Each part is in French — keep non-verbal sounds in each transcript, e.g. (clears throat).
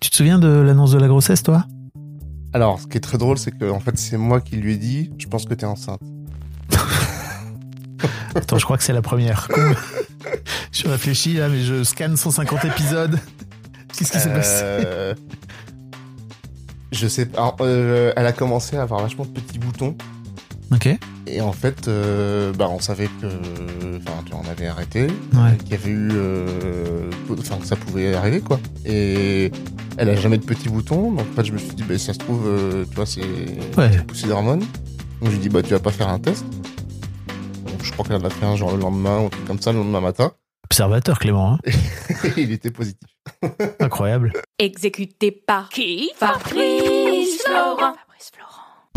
Tu te souviens de l'annonce de la grossesse, toi? Alors, ce qui est très drôle, c'est que en fait, c'est moi qui lui ai dit Je pense que t'es enceinte. (laughs) Attends, je crois que c'est la première. (laughs) je réfléchis là, mais je scanne 150 épisodes. (laughs) Qu'est-ce qui s'est passé? Euh, Je sais pas. Alors, euh, elle a commencé à avoir vachement de petits boutons. Ok. Et en fait, euh, bah, on savait que, enfin, tu en avais arrêté, Ouais. qu'il y avait eu, enfin, que ça pouvait arriver, quoi. Et elle a jamais de petits boutons, donc en fait, je me suis dit, bah, si ça se trouve, euh, tu vois, c'est Ouais. poussé d'hormones. Donc, je lui ai dit, bah, tu vas pas faire un test. Donc, je crois qu'elle en a fait un genre le lendemain, ou un truc comme ça, le lendemain matin. Observateur, Clément. hein. Et (laughs) il était positif. Incroyable. Exécuté par qui? Fabrice Florent.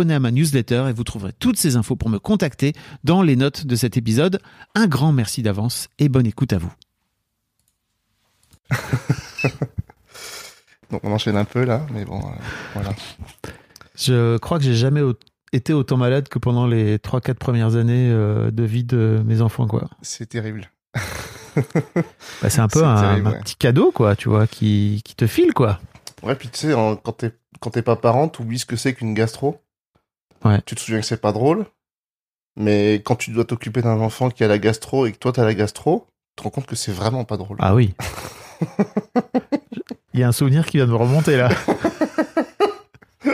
à ma newsletter et vous trouverez toutes ces infos pour me contacter dans les notes de cet épisode. Un grand merci d'avance et bonne écoute à vous. (laughs) Donc, on enchaîne un peu là, mais bon, euh, voilà. Je crois que j'ai jamais été autant malade que pendant les 3-4 premières années euh, de vie de mes enfants, quoi. C'est terrible. (laughs) Bah, c'est un peu un, terrible, un ouais. petit cadeau, quoi, tu vois, qui, qui te file, quoi. Ouais, puis tu sais, en- quand t'es quand t'es pas parent, t'oublies ce que c'est qu'une gastro. Ouais. Tu te souviens que c'est pas drôle, mais quand tu dois t'occuper d'un enfant qui a la gastro et que toi t'as la gastro, tu te rends compte que c'est vraiment pas drôle. Ah oui. (laughs) Il y a un souvenir qui vient de me remonter, là. (laughs)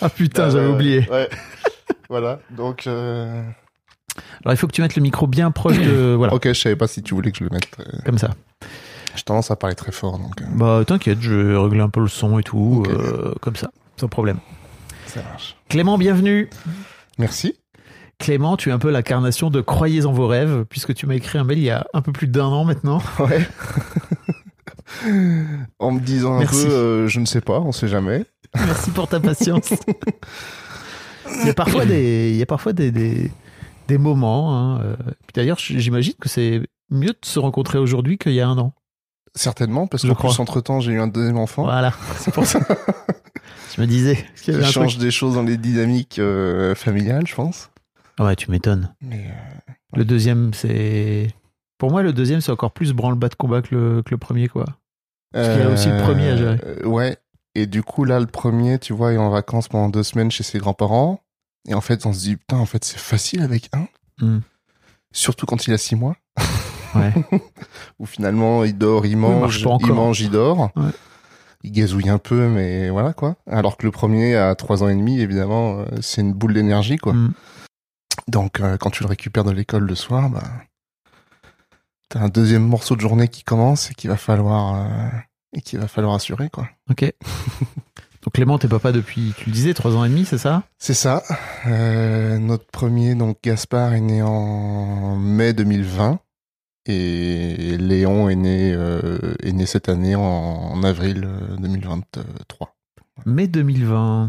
ah putain, j'avais oublié. Ouais. voilà. Donc, euh, Alors il faut que tu mettes le micro bien proche de... (coughs) Voilà, ok, je savais pas si tu voulais que je le mette. euh, comme ça. J'ai tendance à parler très fort, donc euh, Bah t'inquiète, je vais régler un peu le son et tout, comme ça, sans problème. Ça marche. Clément, bienvenue. Merci. Clément, tu es un peu l'incarnation de Croyez en vos rêves, puisque tu m'as écrit un mail il y a un peu plus d'un an maintenant. Ouais. (laughs) en me disant un Merci. peu, euh, je ne sais pas, on sait jamais. Merci pour ta patience. (laughs) il y a parfois des, il y a parfois des, des, des moments. hein, euh, D'ailleurs, j'imagine que c'est mieux de se rencontrer aujourd'hui qu'il y a un an. Certainement, parce Je crois. plus, entre-temps, j'ai eu un deuxième enfant. Voilà, c'est pour ça. (laughs) Je me disais qu'il y avait qui un change truc. des choses dans les dynamiques euh, familiales, je pense. Ah ouais, tu m'étonnes. Euh, Le deuxième, c'est. Pour moi, le deuxième, c'est encore plus branle-bas de combat que le, que le premier, quoi. Parce qu'il y a aussi le premier à gérer. euh, ouais. Et du coup, là, le premier, tu vois, est en vacances pendant deux semaines chez ses grands-parents. Et en fait, on se dit, putain, en fait, c'est facile avec un. Hmm. Surtout quand il a six mois. Ouais. (laughs) Où finalement, il dort, il il mange, encore. il mange, il dort. Ouais. Il gazouille un peu, mais voilà, quoi. Alors que le premier, à trois ans et demi, évidemment, euh, c'est une boule d'énergie, quoi. Hmm. Donc, euh, quand tu le récupères de l'école le soir, bah, t'as un deuxième morceau de journée qui commence et qu'il va falloir, euh, et qu'il va falloir assurer, quoi. Ok. (laughs) Donc Clément, t'es papa depuis, tu le disais, trois ans et demi, c'est ça? C'est ça. Euh, notre premier, donc Gaspard, est né en mai 2020 et Léon est né, euh, est né cette année en, en avril euh, 2023. Mai 2020.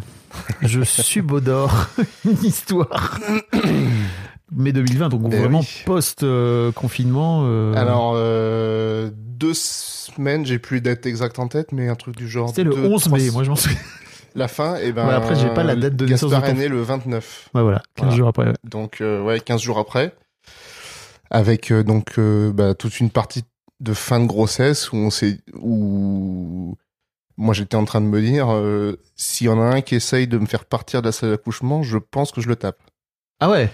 Je subodore (laughs) une histoire. (coughs) mai 2020, donc Eh vraiment oui. post-confinement. euh, Alors, euh, deux semaines, j'ai plus les dates exactes en tête, mais un truc du genre. c'était le deux, 11 trois- mai, moi je m'en souviens. (laughs) La fin, et ben. Ouais, après, j'ai pas la date de naissance Gaspard est né le 29. Ouais, voilà, 15 Voilà. jours après. ouais. Donc, euh, ouais, 15 jours après. Avec euh, donc euh, bah, toute une partie de fin de grossesse où on s'est. où. Moi, j'étais en train de me dire, euh, s'il y en a un qui essaye de me faire partir de la salle d'accouchement, je pense que je le tape. Ah ouais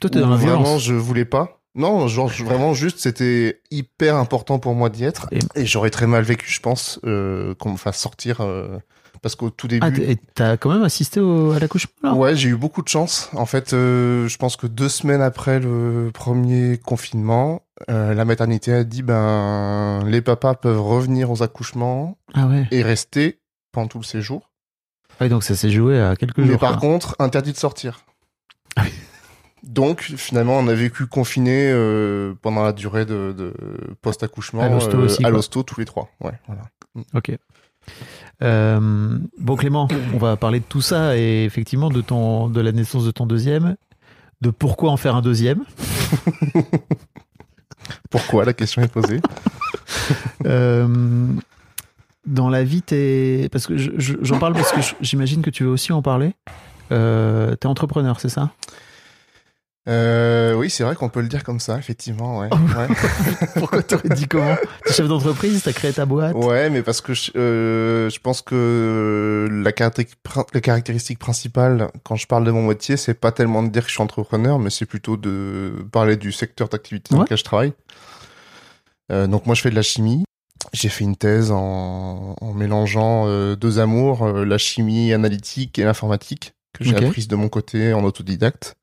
Toi, t'es dans la Vraiment, violence. je voulais pas. Non, genre vraiment juste, c'était hyper important pour moi d'y être. Et- Et, j'aurais très mal vécu, je pense, euh, qu'on me fasse sortir. euh, parce qu'au tout début. Ah, t'es- et t'as quand même assisté au- à l'accouchement Ouais, j'ai eu beaucoup de chance. En fait, euh, je pense que deux semaines après le premier confinement, euh, la maternité a dit ben les papas peuvent revenir aux accouchements Ah ouais. et rester pendant tout le séjour. Ah donc ça s'est joué à quelques Mais jours. par quoi. contre, interdit de sortir. Ah oui. Donc finalement, on a vécu confiné euh, pendant la durée de, de post-accouchement À l'hosto euh, tous les trois. Ouais, voilà. Ok. Euh, bon Clément, on va parler de tout ça et effectivement de ton de la naissance de ton deuxième, de pourquoi en faire un deuxième. (laughs) Pourquoi la question est posée (laughs) Euh, dans la vie, t'es parce que je- je- j'en parle parce que j'imagine que tu veux aussi en parler. Euh, t'es entrepreneur, c'est ça? Euh, Oui, c'est vrai qu'on peut le dire comme ça, effectivement. Ouais. Ouais. (laughs) Pourquoi t'aurais dit comment? T'es chef d'entreprise, t'as créé ta boîte? Ouais, mais parce que je, euh, je pense que la, caractéri- prin- la caractéristique principale quand je parle de mon métier, c'est pas tellement de dire que je suis entrepreneur, mais c'est plutôt de parler du secteur d'activité dans lequel je travaille. Euh, donc moi, je fais de la chimie. J'ai fait une thèse en, en mélangeant euh, deux amours, euh, la chimie analytique et l'informatique, que j'ai Ok. apprise de mon côté en autodidacte.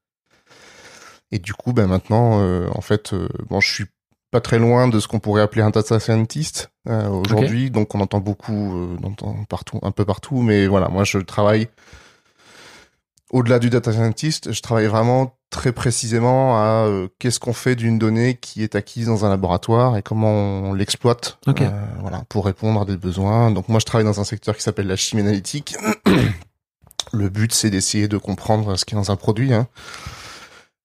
Et du coup, ben maintenant, euh, en fait, euh, bon, je suis pas très loin de ce qu'on pourrait appeler un data scientist euh, aujourd'hui. Donc, on entend beaucoup, euh, on entend partout, un peu partout. Mais voilà, moi, je travaille au-delà du data scientist. Je travaille vraiment très précisément à euh, qu'est-ce qu'on fait d'une donnée qui est acquise dans un laboratoire et comment on l'exploite. Ok. euh, voilà, pour répondre à des besoins. Donc, moi, je travaille dans un secteur qui s'appelle la chimie analytique. (clears throat) Le but, c'est d'essayer de comprendre ce qui est dans un produit. Hein.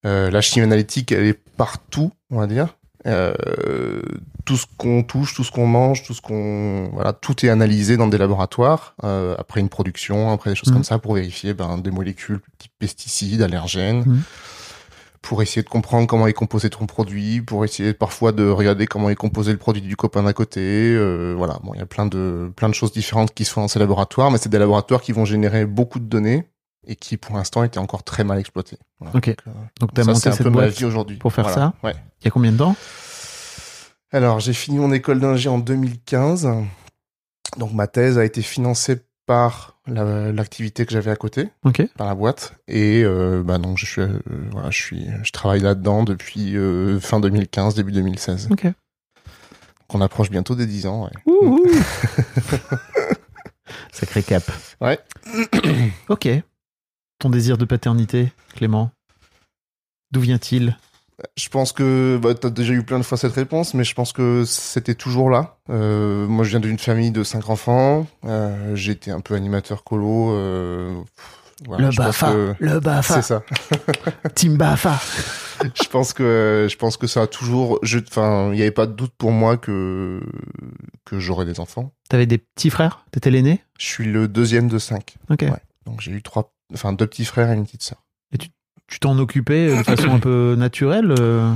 Euh, la chimie analytique, elle est partout, on va dire. Euh, tout ce qu'on touche, tout ce qu'on mange, tout ce qu'on voilà, tout est analysé dans des laboratoires euh, après une production, après des choses Mhm. comme ça pour vérifier ben, des molécules type pesticides, allergènes, Mhm. pour essayer de comprendre comment est composé ton produit, pour essayer parfois de regarder comment est composé le produit du copain d'à côté. euh, voilà, bon, il y a plein de plein de choses différentes qui se font dans ces laboratoires, mais c'est des laboratoires qui vont générer beaucoup de données et qui pour l'instant étaient encore très mal exploités. Voilà. Ok. Donc, euh, Donc t'as ça, monté cette boîte aujourd'hui. pour faire Voilà. Ouais. il y a combien de temps? Alors, j'ai fini mon école d'ingé en 2015. Donc, ma thèse a été financée par la- l'activité que j'avais à côté, par la boîte. Et euh, bah donc, je suis, euh, voilà, je suis, je travaille là-dedans depuis euh, fin 2015, début 2016. Ok. Donc, on approche bientôt des 10 ans. Ouais. Ouh, ouh. (laughs) Sacré cap. Ouais. ok. Ton désir de paternité, Clément, d'où vient-il? Je pense que bah, tu as déjà eu plein de fois cette réponse, mais je pense que c'était toujours là. Euh, moi, je viens d'une famille de cinq enfants. Euh, été un peu animateur colo. euh, voilà, Le Bafa, que- le Bafa, C'est ça. (laughs) (laughs) Team Bafa. je pense que je pense que ça a toujours enfin il n'y avait pas de doute pour moi que que j'aurais des enfants T'avais des petits frères? T'étais l'aîné? Je suis le deuxième de cinq Ok. Ouais. donc j'ai eu trois enfin deux petits frères et une petite sœur Tu t'en occupais euh, de façon un peu naturelle euh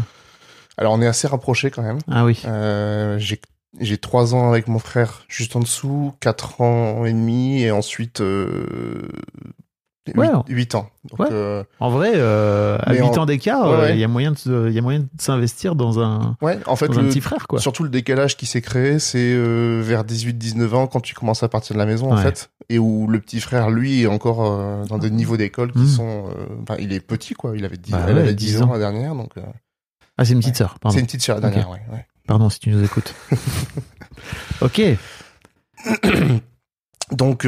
alors on est assez rapprochés quand même Ah oui. euh, j'ai j'ai trois ans avec mon frère juste en dessous quatre ans et demi et ensuite euh, huit, Ouais. huit ans donc Ouais. euh, En vrai, euh, à Mais 8 en- ans d'écart, Ouais, euh, il y a moyen de, se- il y a moyen de s'investir dans un, ouais en fait dans un le, petit frère, quoi. Surtout le décalage qui s'est créé, c'est euh, vers 18-19 ans quand tu commences à partir de la maison en fait, et où le petit frère lui est encore dans des niveaux d'école qui Mhm. sont, enfin il est petit quoi, il avait 10, Bah elle avait 10 10 ans ans. la dernière, donc Ah, c'est une petite sœur, pardon. c'est une petite sœur la dernière, ouais. Pardon si tu nous écoutes. (laughs) ok. Donc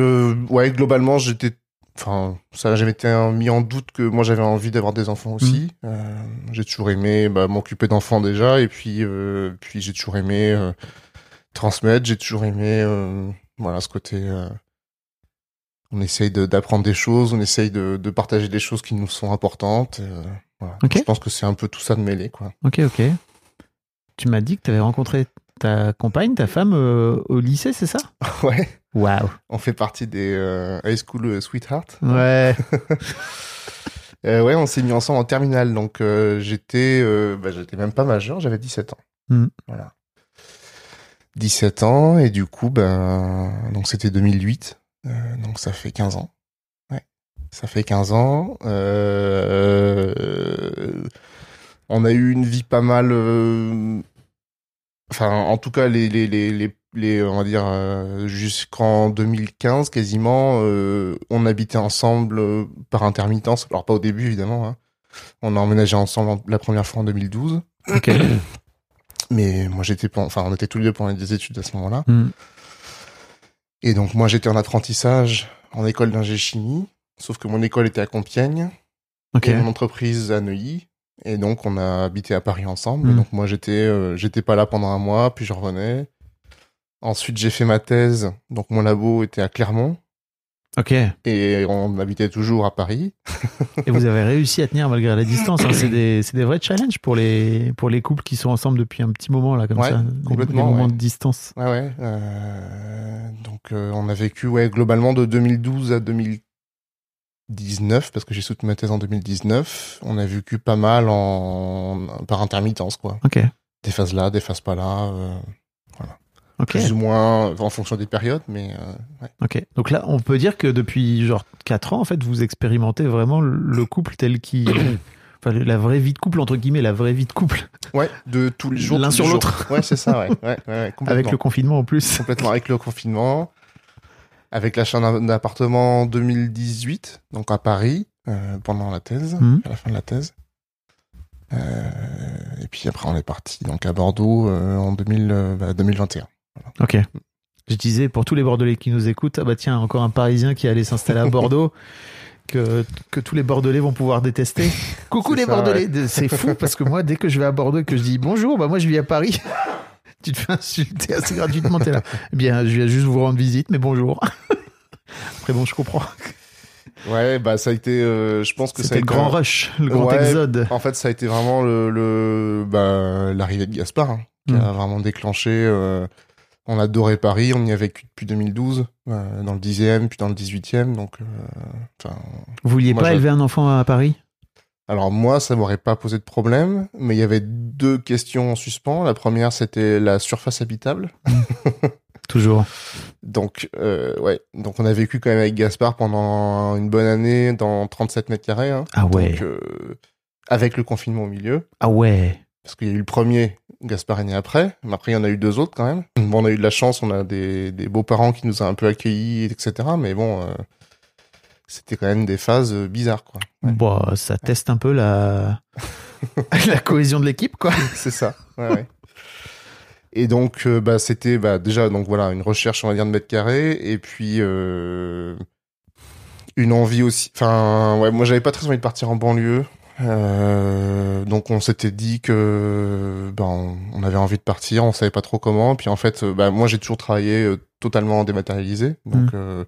ouais globalement j'étais, enfin ça n'a jamais été mis en doute que moi j'avais envie d'avoir des enfants aussi. Mhm. Euh, j'ai toujours aimé bah, m'occuper d'enfants déjà, et puis euh, puis j'ai toujours aimé euh, transmettre, j'ai toujours aimé voilà ce côté. on essaye de- d'apprendre des choses, on essaye de, de partager des choses qui nous sont importantes. Voilà. Je pense que c'est un peu tout ça de mêlé, quoi. Ok, ok. Tu m'as dit que tu avais rencontré ta compagne, ta femme euh, au lycée, c'est ça (laughs) ouais. Waouh. On fait partie des euh, high school euh, sweetheart. Ouais. (laughs) Euh, ouais, on s'est mis ensemble en terminale, donc j'étais, bah, j'étais même pas majeur, j'avais 17 ans. Hmm. Voilà. 17 ans et du coup, ben, donc c'était 2008, euh, donc ça fait 15 ans. Ouais, ça fait 15 ans. Euh, on a eu une vie pas mal, euh, enfin, en tout cas les les les les, les on va dire euh, jusqu'en 2015 quasiment, euh, on habitait ensemble euh, par intermittence. Alors pas au début évidemment. Hein. On a emménagé ensemble en- la première fois en 2012. Ok. (coughs) Mais moi, j'étais enfin, on était tous les deux pendant des études à ce moment-là. Hmm. Et donc, moi, j'étais en apprentissage en école d'ingé chimie. Sauf que mon école était à Compiègne Ok. et mon entreprise à Neuilly. Et donc, on a habité à Paris ensemble. Mm. Donc, moi, j'étais, euh, j'étais pas là pendant un mois, puis je revenais. Ensuite, j'ai fait ma thèse. Donc, mon labo était à Clermont. Ok. Et on habitait toujours à Paris. Et vous avez réussi à tenir malgré la distance. hein. (coughs) C'est des, des vrais challenges pour les, pour les couples qui sont ensemble depuis un petit moment, là, comme Ouais, ça. Des- complètement, Des moments ouais. de distance. Ouais, ouais. euh, donc, euh, on a vécu, ouais, globalement de 2012 à 2019, parce que j'ai soutenu ma thèse en 2019. On a vécu pas mal en par intermittence, quoi. Ok. Des phases là, des phases pas là, euh, plus ou moins en fonction des périodes, mais euh, ouais. Ok. Donc là, on peut dire que depuis genre 4 ans, en fait, vous expérimentez vraiment le couple tel qu'il. (coughs) Enfin, la vraie vie de couple, entre guillemets, la vraie vie de couple. Ouais, de tous les jours. L'un sur l'autre. Ouais, c'est ça, ouais. ouais, ouais, ouais, complètement. (laughs) Avec le confinement en plus. complètement avec le confinement, avec l'achat d'un appartement en 2018, donc à Paris, euh, pendant la thèse, Mhm. à la fin de la thèse. Euh, et puis après, on est parti donc à Bordeaux euh, en 2000, euh, bah, 2021. Ok. Je disais, pour tous les Bordelais qui nous écoutent, ah bah tiens, encore un Parisien qui allait s'installer à (laughs) Bordeaux, que, que tous les Bordelais vont pouvoir détester. (laughs) Coucou les ça, Bordelais De- C'est fou parce que moi, dès que je vais à Bordeaux et que je dis bonjour, bah moi je vis à Paris. Tu te fais insulter assez gratuitement, t'es là. Eh bien, je viens juste vous rendre visite, mais bonjour. (laughs) Après, bon, je comprends. Ouais, bah ça a été, euh, je pense que ça a C'était le été grand un- rush, le grand Ouais. exode. En fait, ça a été vraiment le, le bah, l'arrivée de Gaspard hein, qui Mm. a vraiment déclenché. euh, on adorait Paris, on y a vécu depuis 2012, euh, dans le 10e, puis dans le 18e. Donc, euh, enfin, Vous vouliez Moi, pas élever un enfant à Paris? Alors moi, ça m'aurait pas posé de problème, mais il y avait deux questions en suspens. La première, c'était la surface habitable. (laughs) Toujours. Donc, euh, ouais, donc on a vécu quand même avec Gaspard pendant une bonne année dans 37 mètres carrés. Hein. Ah ouais. Donc, euh, avec le confinement au milieu, Ah ouais. parce qu'il y a eu le premier, Gaspard est né après, mais après il y en a eu deux autres quand même. Bon, on a eu de la chance, on a des, des beaux-parents qui nous ont un peu accueillis, etc. Mais bon, euh, c'était quand même des phases euh, bizarres, quoi. Ouais. Bon, ça teste un peu la, (laughs) la cohésion de l'équipe, quoi. (laughs) c'est ça. Ouais, ouais. Et donc, euh, bah, c'était bah, déjà donc voilà une recherche, on va dire, de mètres carrés, et puis euh, une envie aussi. Enfin, ouais, moi, j'avais pas très envie de partir en banlieue. Euh, donc, on s'était dit que ben, on, avait envie de partir, on savait pas trop comment. Puis en fait, bah, moi, j'ai toujours travaillé totalement dématérialisé, donc. Mm. euh,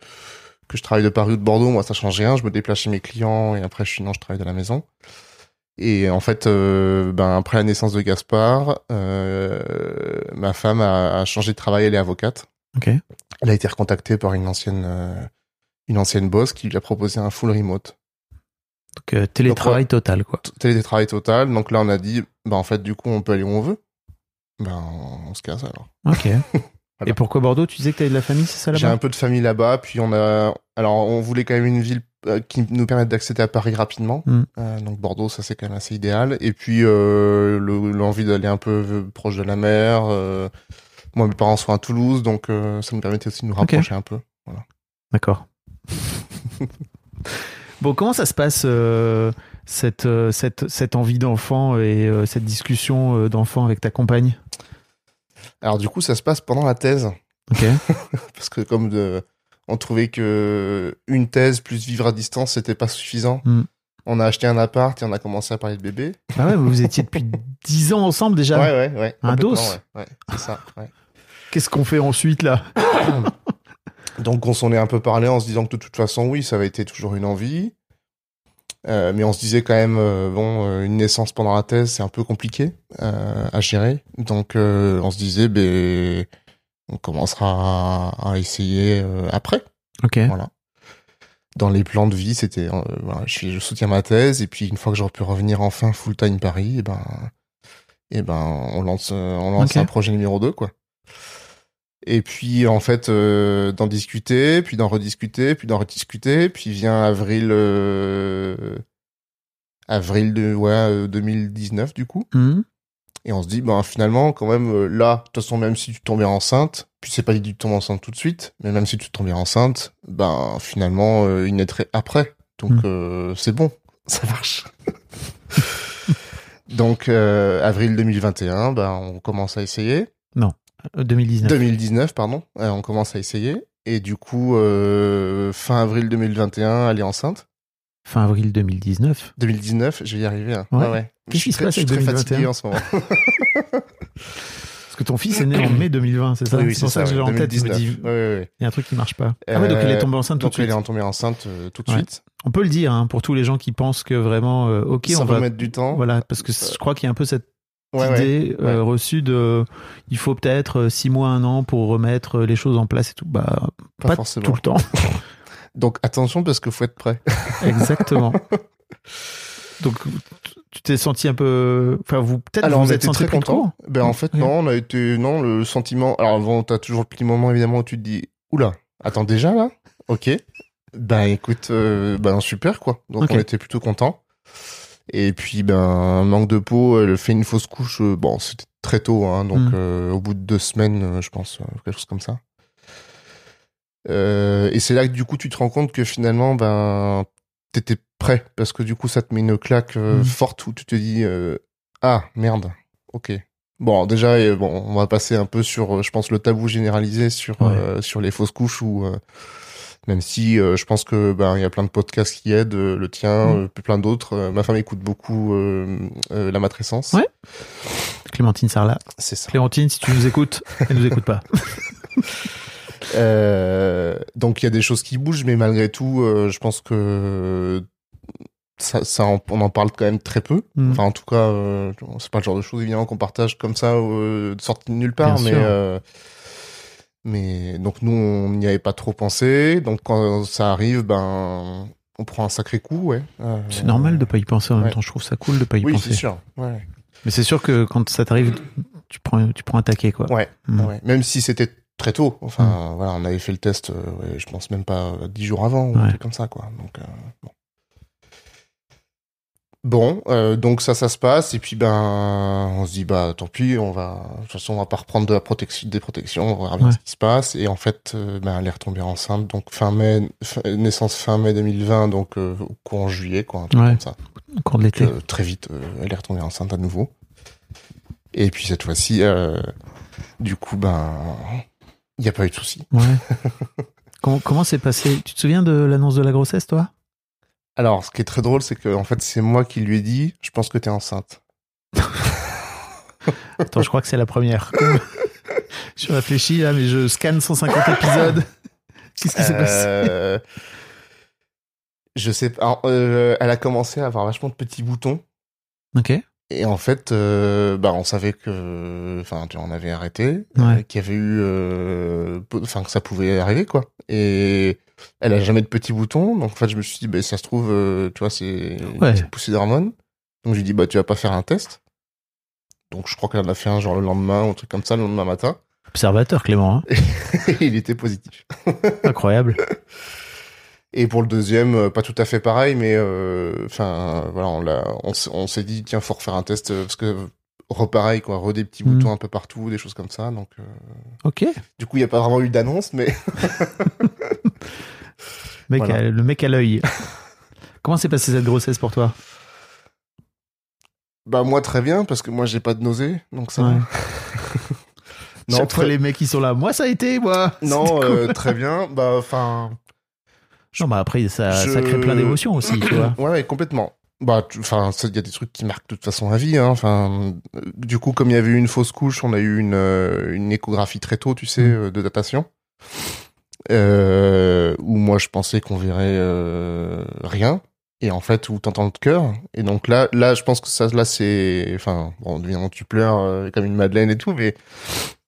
que je travaille de Paris ou de Bordeaux, moi ça change rien. Je me déplace chez mes clients et après je, sinon je travaille de la maison. Et en fait, euh, ben, après la naissance de Gaspard, euh, ma femme a, a changé de travail, elle est avocate. Ok. Elle a été recontactée par une ancienne, euh, une ancienne boss qui lui a proposé un full remote. Donc, télétravail total, quoi. Télétravail total. Donc là, on a dit, ben, en fait, du coup, on peut aller où on veut. Ben, on se casse alors. Ok. (laughs) Voilà. Et pourquoi Bordeaux Tu disais que tu de la famille, c'est ça J'ai là-bas un peu de famille là-bas, puis on a, alors on voulait quand même une ville euh, qui nous permette d'accéder à Paris rapidement. Mm. Euh, donc Bordeaux, ça c'est quand même assez idéal. Et puis euh, le- l'envie d'aller un peu proche de la mer. euh, moi, mes parents sont à Toulouse, donc ça nous permettait aussi de nous rapprocher un peu. D'accord. (laughs) bon, comment ça se passe cette, cette, cette envie d'enfant et cette discussion d'enfant avec ta compagne? Alors du coup, ça se passe pendant la thèse, Ok. (laughs) parce que comme de, on trouvait que une thèse plus vivre à distance, c'était pas suffisant. Mm. On a acheté un appart et on a commencé à parler de bébé. Ah ouais, vous étiez depuis (laughs) 10 ans ensemble déjà. Ouais, ouais, ouais. Un dos. Ouais, ouais, c'est ça. Ouais. Qu'est-ce qu'on fait ensuite là? (coughs) Donc on s'en est un peu parlé en se disant que de toute façon, oui, ça avait été toujours une envie. Euh, mais on se disait quand même, euh, bon, euh, une naissance pendant la thèse, c'est un peu compliqué euh, à gérer. Donc, euh, on se disait, ben, on commencera à, à essayer euh, après. Ok. Voilà. Dans les plans de vie, c'était, euh, voilà, je, je soutiens ma thèse, et puis une fois que j'aurai pu revenir enfin full time Paris, et ben, et ben, on lance, on lance un projet numéro 2, quoi. Et puis, en fait, euh, d'en discuter, puis d'en rediscuter, puis d'en rediscuter, puis vient avril, euh, avril de, ouais, euh, 2019, du coup. Hmm. Et on se dit, ben finalement, quand même, euh, là, de toute façon, même si tu tombais enceinte, puis c'est pas dit que tu tombes enceinte tout de suite, mais même si tu tombais enceinte, ben finalement, euh, il naîtrait après. Donc Mm. euh, c'est bon, (laughs) ça marche. (laughs) Donc euh, avril 2021, ben on commence à essayer. Euh, 2019. 2019, pardon, euh, on commence à essayer. Et du coup, euh, fin avril 2021, elle est enceinte. Fin avril 2019. 2019, je vais y arriver. Hein. Ouais. Je Qu'est-ce suis qui se très- passe je suis très fatigué 2021? en ce moment. (laughs) Parce que ton fils est né en mai 2020, c'est ça? Oui, oui, C'est pour ça que j'ai en tête. Je me 2019. dis, Ouais, ouais, ouais. il y a un truc qui marche pas. ah ouais, donc elle est tombée enceinte tout de Donc elle suite. est tombée enceinte euh, tout de Ouais. suite. On peut le dire hein, pour tous les gens qui pensent que vraiment, euh, ok, ça on va va. mettre du temps. Voilà, parce que je crois qu'il y a un peu cette Ouais, ouais. idée euh, reçue de. Il faut peut-être euh, six mois, un an pour remettre les choses en place et tout. Bah, Pas, pas, forcément. tout le temps. (laughs) (laughs) Donc attention parce qu'il faut être prêt. (laughs) Exactement. Donc, tu t'es senti un peu. Enfin, vous peut-être Alors vous on êtes très court. Ben en fait non, on a été non le sentiment. Alors bon, t'as toujours le petit moment évidemment où tu te dis oula, attends déjà là, ok. Ben écoute, euh, ben super quoi. Donc on était plutôt contents. Et puis ben manque de peau, elle fait une fausse couche. euh, bon c'était très tôt, hein, donc Mm. euh, au bout de deux semaines, euh, je pense, euh, quelque chose comme ça. Euh, et c'est là que du coup tu te rends compte que finalement ben t'étais prêt parce que du coup ça te met une claque euh, Mm. forte où tu te dis euh, ah merde ok bon déjà bon on va passer un peu sur je pense le tabou généralisé sur Ouais. euh, sur les fausses couches ou même si euh, je pense que ben il y a plein de podcasts qui aident euh, le tien Mm. euh, puis plein d'autres Euh, ma femme écoute beaucoup euh, euh, la matrescence Ouais. Clémentine Sarlat. c'est ça Clémentine, si tu nous écoutes, (laughs) elle nous écoute pas. Euh, donc il y a des choses qui bougent, mais malgré tout, euh, je pense que ça, ça on en parle quand même très peu. Mm. Enfin, en tout cas, euh, c'est pas le genre de choses évidemment qu'on partage comme ça, euh, de sortie de nulle part, Bien mais sûr. euh, mais donc nous on n'y avait pas trop pensé. Donc quand ça arrive, ben on prend un sacré coup, ouais. Euh, C'est normal de pas y penser en même temps. Je trouve ça cool de pas y Oui, penser. c'est sûr. Ouais. Mais c'est sûr que quand ça t'arrive, tu prends, tu prends un taquet, quoi. Ouais. Mm. Ouais. Même si c'était très tôt. Enfin, voilà, on avait fait le test, euh, je pense même pas dix jours avant, ou un truc comme ça, quoi. Donc, euh, bon. Bon, euh, donc ça, ça se passe, et puis ben, on se dit, bah, tant pis, on va, de toute façon, on va pas reprendre de la protection, des protections, on verra bien Ouais. ce qui se passe, et en fait, euh, ben, elle est retombée enceinte, donc fin mai, fin- naissance fin mai 2020, donc euh, au courant juillet, quoi, un truc Ouais. comme ça. Au cours de l'été. Euh, très vite, elle est retombée enceinte à nouveau. Et puis cette fois-ci, du coup, ben, il n'y a pas eu de souci. Ouais. (laughs) comment comment c'est passé? Tu te souviens de l'annonce de la grossesse, toi? Alors, ce qui est très drôle, c'est que en fait, c'est moi qui lui ai dit, je pense que t'es enceinte. (laughs) Attends, je crois que c'est la première. (laughs) je réfléchis là, mais je scanne 150 épisodes. (laughs) Qu'est-ce qui s'est passé Euh, Je sais pas. euh, elle a commencé à avoir vachement de petits boutons. Ok. Et en fait, euh, bah, on savait que, enfin, on avait arrêté, Ouais. euh, qu'il y avait eu, euh, enfin, que ça pouvait arriver, quoi. Et elle a jamais de petits boutons, donc en fait, je me suis dit, bah, ça se trouve, euh, tu vois, c'est Ouais. une poussée d'hormones. Donc je lui ai dit, bah, tu vas pas faire un test. Donc je crois qu'elle en a fait un genre le lendemain, ou un truc comme ça, le lendemain matin. Observateur, Clément. hein. (laughs) Et il était positif. Incroyable. (laughs) Et pour le deuxième, euh, pas tout à fait pareil, mais euh, enfin voilà, on l'a, on, s- on s'est dit tiens, faut refaire un test euh, parce que repareil quoi, re des petits Mhm. boutons un peu partout, des choses comme ça. Donc Ok. du coup, il y a pas vraiment eu d'annonce, mais (laughs) Mec Voilà. à- le mec à l'œil. Comment s'est passée cette grossesse pour toi? Bah moi très bien parce que moi j'ai pas de nausée, donc ça. Ouais. (laughs) non, Chaque fois, très- les mecs qui sont là, moi ça a été, moi. non, euh, très bien. Bah enfin, Non, bah après, ça, crée plein d'émotions aussi, tu (clears throat) vois. ouais, ouais, complètement. Bah, enfin, il y a des trucs qui marquent de toute façon la vie. Hein. Enfin, euh, du coup, comme il y avait eu une fausse couche, on a eu une, euh, une échographie très tôt, tu sais, Mm. euh, de datation. Euh, où moi, je pensais qu'on verrait euh, rien. et en fait où t'entends le cœur et donc là là je pense que ça là c'est enfin bon évidemment tu pleures euh, comme une madeleine et tout mais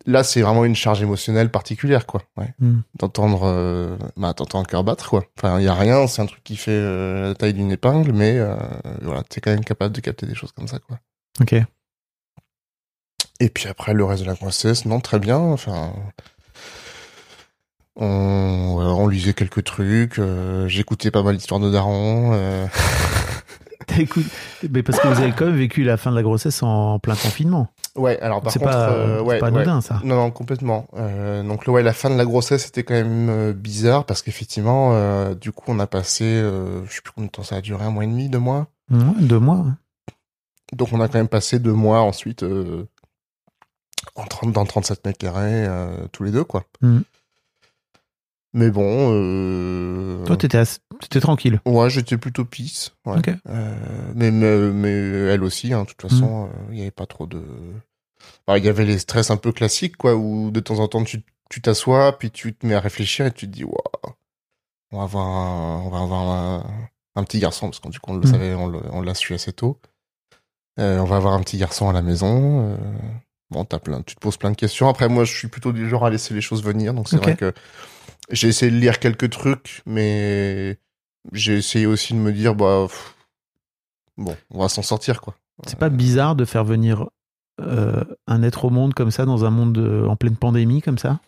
là c'est vraiment une charge émotionnelle particulière quoi. Ouais. D'entendre euh, bah t'entends un cœur battre quoi. Enfin il y a rien c'est un truc qui fait euh, la taille d'une épingle mais euh, voilà t'es quand même capable de capter des choses comme ça quoi. Ok. et puis après le reste de la grossesse non très bien enfin on, lisait quelques trucs euh, j'écoutais pas mal d'histoires de Daron (laughs) (laughs) écouté- Mais parce que vous avez quand même vécu la fin de la grossesse en plein confinement. ouais alors par contre pas, euh, ouais, pas ouais. anodin, ça. Non, non, complètement. Euh, donc, ouais, la fin de la grossesse, c'était quand même euh, bizarre parce qu'effectivement, euh, du coup, on a passé, je sais plus combien de temps ça a duré, un mois et demi, deux mois? Ouais, deux mois. Donc, on a quand même passé deux mois ensuite en 30, dans 37 mètres carrés, tous les deux, quoi. Mhm. Mais bon. Toi, t'étais, assez- t'étais tranquille. ouais, j'étais plutôt. Ouais. Ok. Euh, mais, mais, mais elle aussi, hein, de toute façon, euh, il y avait pas trop de. Il y avait les stress un peu classiques, quoi, où de temps en temps tu tu t'assois, puis tu te mets à réfléchir et tu te dis, waouh, on va avoir un, on va avoir un, un petit garçon, parce qu'on du coup, on le Mm. savait, on l'a su assez tôt. Euh, on va avoir un petit garçon à la maison. euh, bon, t'as plein, tu te poses plein de questions. Après, moi, je suis plutôt du genre à laisser les choses venir, donc c'est vrai que j'ai essayé de lire quelques trucs, mais j'ai essayé aussi de me dire, bah, pff, bon, on va s'en sortir, quoi. C'est pas bizarre de faire venir euh, un être au monde comme ça, dans un monde de- en pleine pandémie comme ça?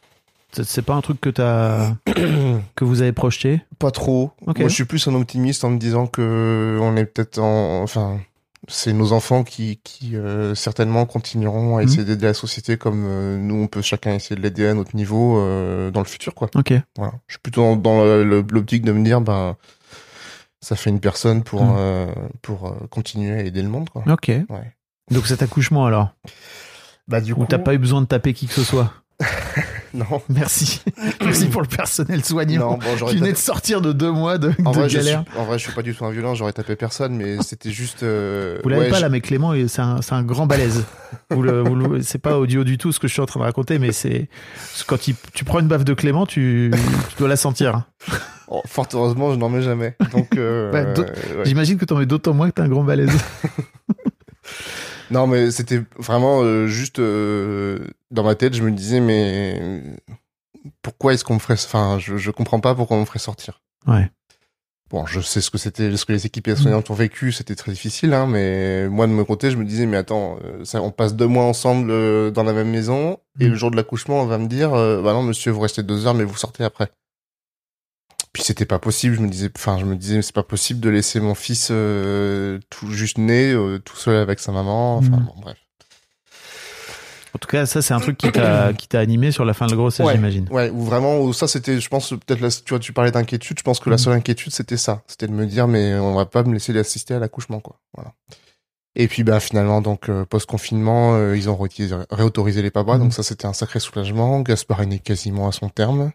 C'est- pas un truc que t'as, (clears throat) que vous avez projeté? Pas trop. Ok. Moi, je suis plus un optimiste en me disant que on est peut-être en, enfin, c'est nos enfants qui, qui euh, certainement continueront à Mhm. essayer d'aider la société comme euh, nous, on peut chacun essayer de l'aider à notre niveau euh, dans le futur, quoi. Ok. Voilà. Je suis plutôt dans, l'optique de me dire, ben, ça fait une personne pour Mhm. euh, pour euh, continuer à aider le monde, quoi. Ok. Ouais. Donc cet accouchement alors? Bah du Où t'as pas eu besoin de taper qui que ce soit? (laughs) non. (laughs) Merci. Merci pour le personnel soignant. Non, bon, qui venait tapé- de sortir de deux mois de, En de vrai, je suis, galère. en vrai, je suis pas du tout un violent, j'aurais tapé personne, mais (laughs) c'était juste. euh, Vous l'avez ouais, pas je- là, mais Clément, c'est un, un grand balèze. vous le, vous le- c'est pas audio du tout ce que je suis en train de raconter, mais c'est quand il- tu prends une baffe de Clément, tu, tu dois la sentir. Oh, fort heureusement, je n'en mets jamais. Donc, (laughs) euh, Bah, ouais. J'imagine que t'en mets d'autant moins que t'es un grand balèze. Non, mais c'était vraiment euh, juste euh, dans ma tête, je me disais, mais pourquoi est-ce qu'on me ferait. Enfin, je, je comprends pas pourquoi on me ferait sortir. Ouais. Bon, je sais ce que c'était, ce que les équipiers soignantes ont vécu, c'était très difficile, hein, mais moi de mon côté, je me disais, mais attends, euh, ça, on passe deux mois ensemble euh, dans la même maison, et Mm. le jour de l'accouchement, on va me dire, euh, bah non, monsieur, vous restez deux heures, mais vous sortez après. Puis c'était pas possible, je me disais, enfin, je me disais, c'est pas possible de laisser mon fils euh, tout juste né, euh, tout seul avec sa maman, enfin, Mm. bon, bref. En tout cas, ça, c'est un truc qui t'a (coughs) qui t'a animé sur la fin de la grossesse, Ouais. j'imagine. Ouais, ou vraiment, ça c'était, je pense, peut-être, tu vois, tu parlais d'inquiétude, je pense que la Mhm. seule inquiétude c'était ça. C'était de me dire, mais on va pas me laisser assister à l'accouchement, quoi. Voilà. Et puis, bah, finalement, donc, euh, post-confinement, euh, ils ont réautorisé, réautorisé les papas, Mhm. donc ça c'était un sacré soulagement. Gaspard est né quasiment à son terme.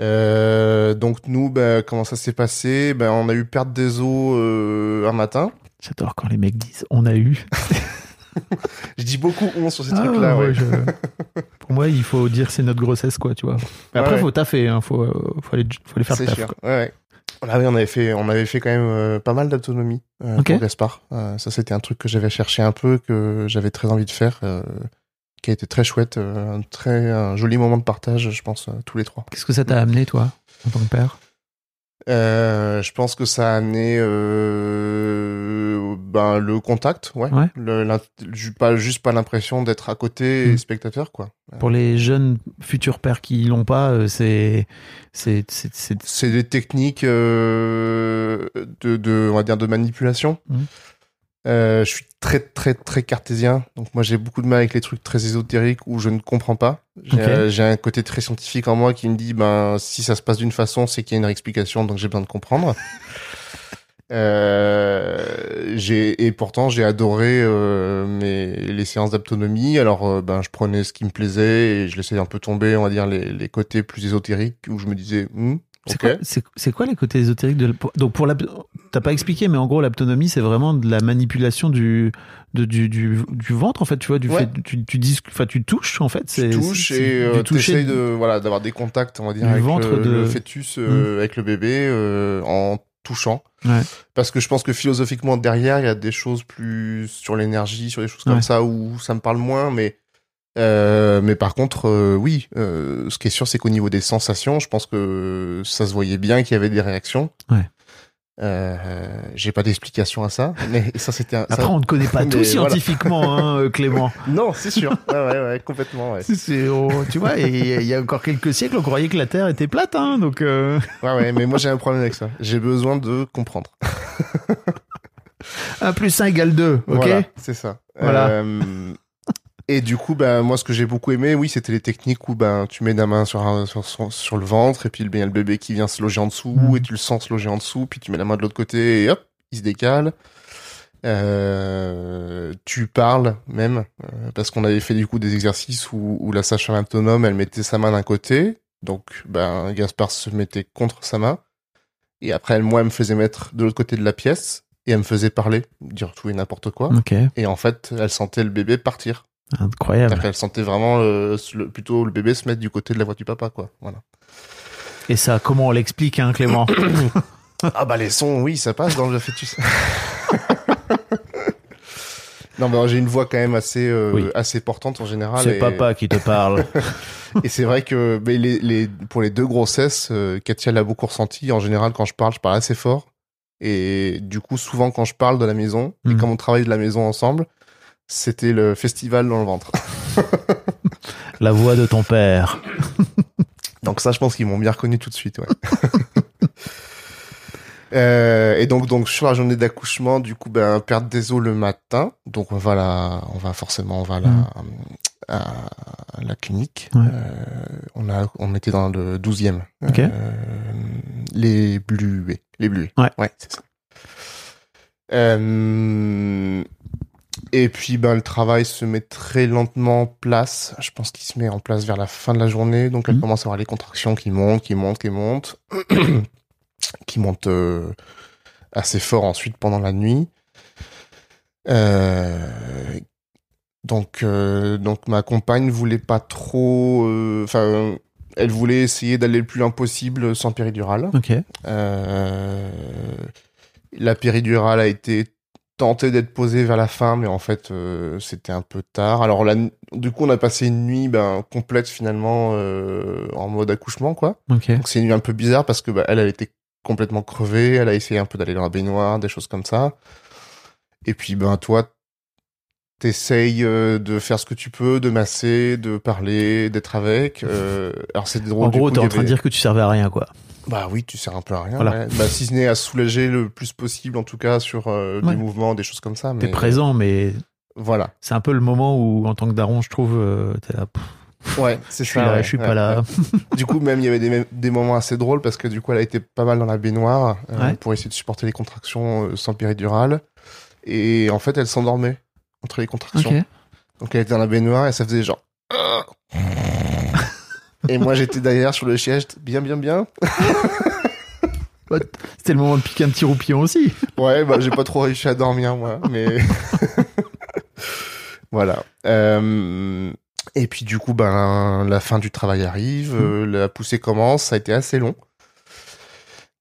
Euh, donc nous, bah, comment ça s'est passé? Ben, on a eu perte des os euh, un matin. J'adore quand les mecs disent on a eu. (laughs) Je dis beaucoup on sur ces Ah, trucs-là. ouais, ouais. je- (laughs) Pour moi, il faut dire c'est notre grossesse, quoi, tu vois. Mais après, Ouais. faut taffer, hein, faut, euh, faut, aller, faut aller faire taf. sûr. Ouais. Ah oui, on avait fait, on avait fait quand même euh, pas mal d'autonomie euh, Ok. pour Gaspard. Euh, ça, c'était un truc que j'avais cherché un peu, que j'avais très envie de faire, qui a été très chouette, euh, un très un joli moment de partage, je pense, euh, tous les trois. Qu'est-ce que ça t'a amené, toi, en tant que père? Euh, je pense que ça a amené euh, ben, le contact, ouais. Ouais. Le, pas, juste pas l'impression d'être à côté et Mm. spectateur, quoi. Pour les jeunes futurs pères qui l'ont pas, euh, c'est. C'est. des techniques de, de, on va dire, de manipulation. Mhm. Euh, je suis très, très, très cartésien. Donc, moi, j'ai beaucoup de mal avec les trucs très ésotériques où je ne comprends pas. J'ai euh, un côté très scientifique en moi qui me dit, ben, si ça se passe d'une façon, c'est qu'il y a une explication, donc j'ai besoin de comprendre. (laughs) Euh, et pourtant j'ai adoré euh, mes les séances d'autonomie. Alors euh, ben je prenais ce qui me plaisait et je laissais un peu tomber, on va dire les, les côtés plus ésotériques où je me disais hmm, C'est ok. quoi, quoi les côtés ésotériques de donc pour la t'as pas expliqué mais en gros l'autonomie c'est vraiment de la manipulation du de, du, du, du ventre en fait tu vois du Ouais. fait tu tu dis enfin tu touches en fait tu touches et euh, toucher t'essayes de voilà d'avoir des contacts on va dire du avec ventre le, de- le fœtus euh, avec le bébé euh, en touchant. Ouais. Parce que je pense que philosophiquement derrière, il y a des choses plus sur l'énergie, sur des choses comme Ouais. ça où ça me parle moins, mais euh, mais par contre, euh, oui, euh, ce qui est sûr, c'est qu'au niveau des sensations, je pense que ça se voyait bien qu'il y avait des réactions. Ouais. Euh, j'ai pas d'explication à ça, mais ça c'était un. ça- Après, on ne connaît pas (laughs) tout scientifiquement, hein, euh, Clément. (laughs) Non, c'est sûr. Ouais, ouais, ouais, complètement. Ouais. On- tu vois, il y a encore quelques siècles, on croyait que la Terre était plate, hein, donc. euh, ouais, ouais, mais moi j'ai un problème avec ça. J'ai besoin de comprendre. (laughs) 1 plus 1 égale 2, ok? Voilà, c'est ça. Voilà. Euh, et du coup, ben moi, ce que j'ai beaucoup aimé, oui, c'était les techniques où ben tu mets ta main sur, un- sur, sur, sur le ventre et puis ben, il y a le bébé qui vient se loger en dessous Mhm. et tu le sens se loger en dessous, puis tu mets la main de l'autre côté et hop, il se décale. Euh, tu parles même euh, parce qu'on avait fait du coup des exercices où, où la sage-femme autonome elle mettait sa main d'un côté donc ben Gaspard se mettait contre sa main et après elle moi elle me faisait mettre de l'autre côté de la pièce et elle me faisait parler dire tout et n'importe quoi Ok, et en fait, elle sentait le bébé partir. Incroyable. Qu'elle sentait vraiment le, le- plutôt le bébé se mettre du côté de la voix du papa, quoi. Voilà. Et ça, comment on l'explique, hein, Clément (coughs) Ah bah les sons, oui, ça passe dans le fœtus. (laughs) non, mais j'ai une voix quand même assez euh, Oui. assez portante en général. C'est et, papa qui te parle. (laughs) Et c'est vrai que mais les, les pour les deux grossesses, euh, Katia l'a beaucoup ressenti. En général, quand je parle, je parle assez fort. Et du coup, souvent quand je parle de la maison et quand on travaille de la maison ensemble, c'était le festival dans le ventre. (laughs) La voix de ton père. (laughs) Donc ça, je pense qu'ils m'ont bien reconnu tout de suite. Ouais. (laughs) Euh, et donc, donc sur la journée d'accouchement, du coup, ben perte des os le matin. Donc on va la, on va forcément, on va à la, Mm. à la clinique. Ouais. Euh, on a, on était dans le 12e. Ok. Euh, les bluets, les bluets. Ouais. Ouais, c'est ça. Et puis, ben, le travail se met très lentement en place. Je pense qu'il se met en place vers la fin de la journée. Donc, elle Mhm. commence à avoir les contractions qui montent, qui montent, qui montent, (clears throat) qui montent euh, assez fort ensuite pendant la nuit. Euh, donc, euh, donc, ma compagne voulait pas trop. Enfin, elle voulait essayer d'aller le plus loin possible sans péridurale. Ok. La péridurale a été tentée d'être posée vers la fin, mais en fait, euh, c'était un peu tard. Alors, du coup, on a passé une nuit ben, complète finalement euh, en mode accouchement, quoi. Donc, c'est une nuit un peu bizarre parce que bah, elle, elle était complètement crevée. Elle a essayé un peu d'aller dans la baignoire, des choses comme ça. Et puis, ben, toi, t'essayes euh, de faire ce que tu peux, de masser, de parler, d'être avec. Euh, alors, c'est drôle. En gros, t'es en train de avait- dire que tu servais à rien, quoi. Bah oui, tu sers un peu à rien. Voilà. ouais. Bah, si ce n'est à soulager le plus possible, en tout cas, sur euh, Ouais. des mouvements, des choses comme ça. T'es Mais présent, mais Voilà. c'est un peu le moment où, en tant que daron, je trouve, euh, t'es là, Ouais, c'est ça. là, ouais, je suis pas là. (laughs) Du coup, même, il y avait des, des moments assez drôles parce que du coup, elle a été pas mal dans la baignoire euh, pour essayer de supporter les contractions euh, sans péridurale. Et en fait, elle s'endormait entre les contractions. Donc, elle était dans la baignoire et ça faisait genre. Et moi, j'étais derrière sur le siège, bien, bien, bien. (laughs) C'était le moment de piquer un petit roupillon aussi. Ouais, bah, j'ai pas trop réussi à dormir, moi, mais. (laughs) voilà. Euh, Et puis, du coup, ben, la fin du travail arrive, euh, la poussée commence, ça a été assez long.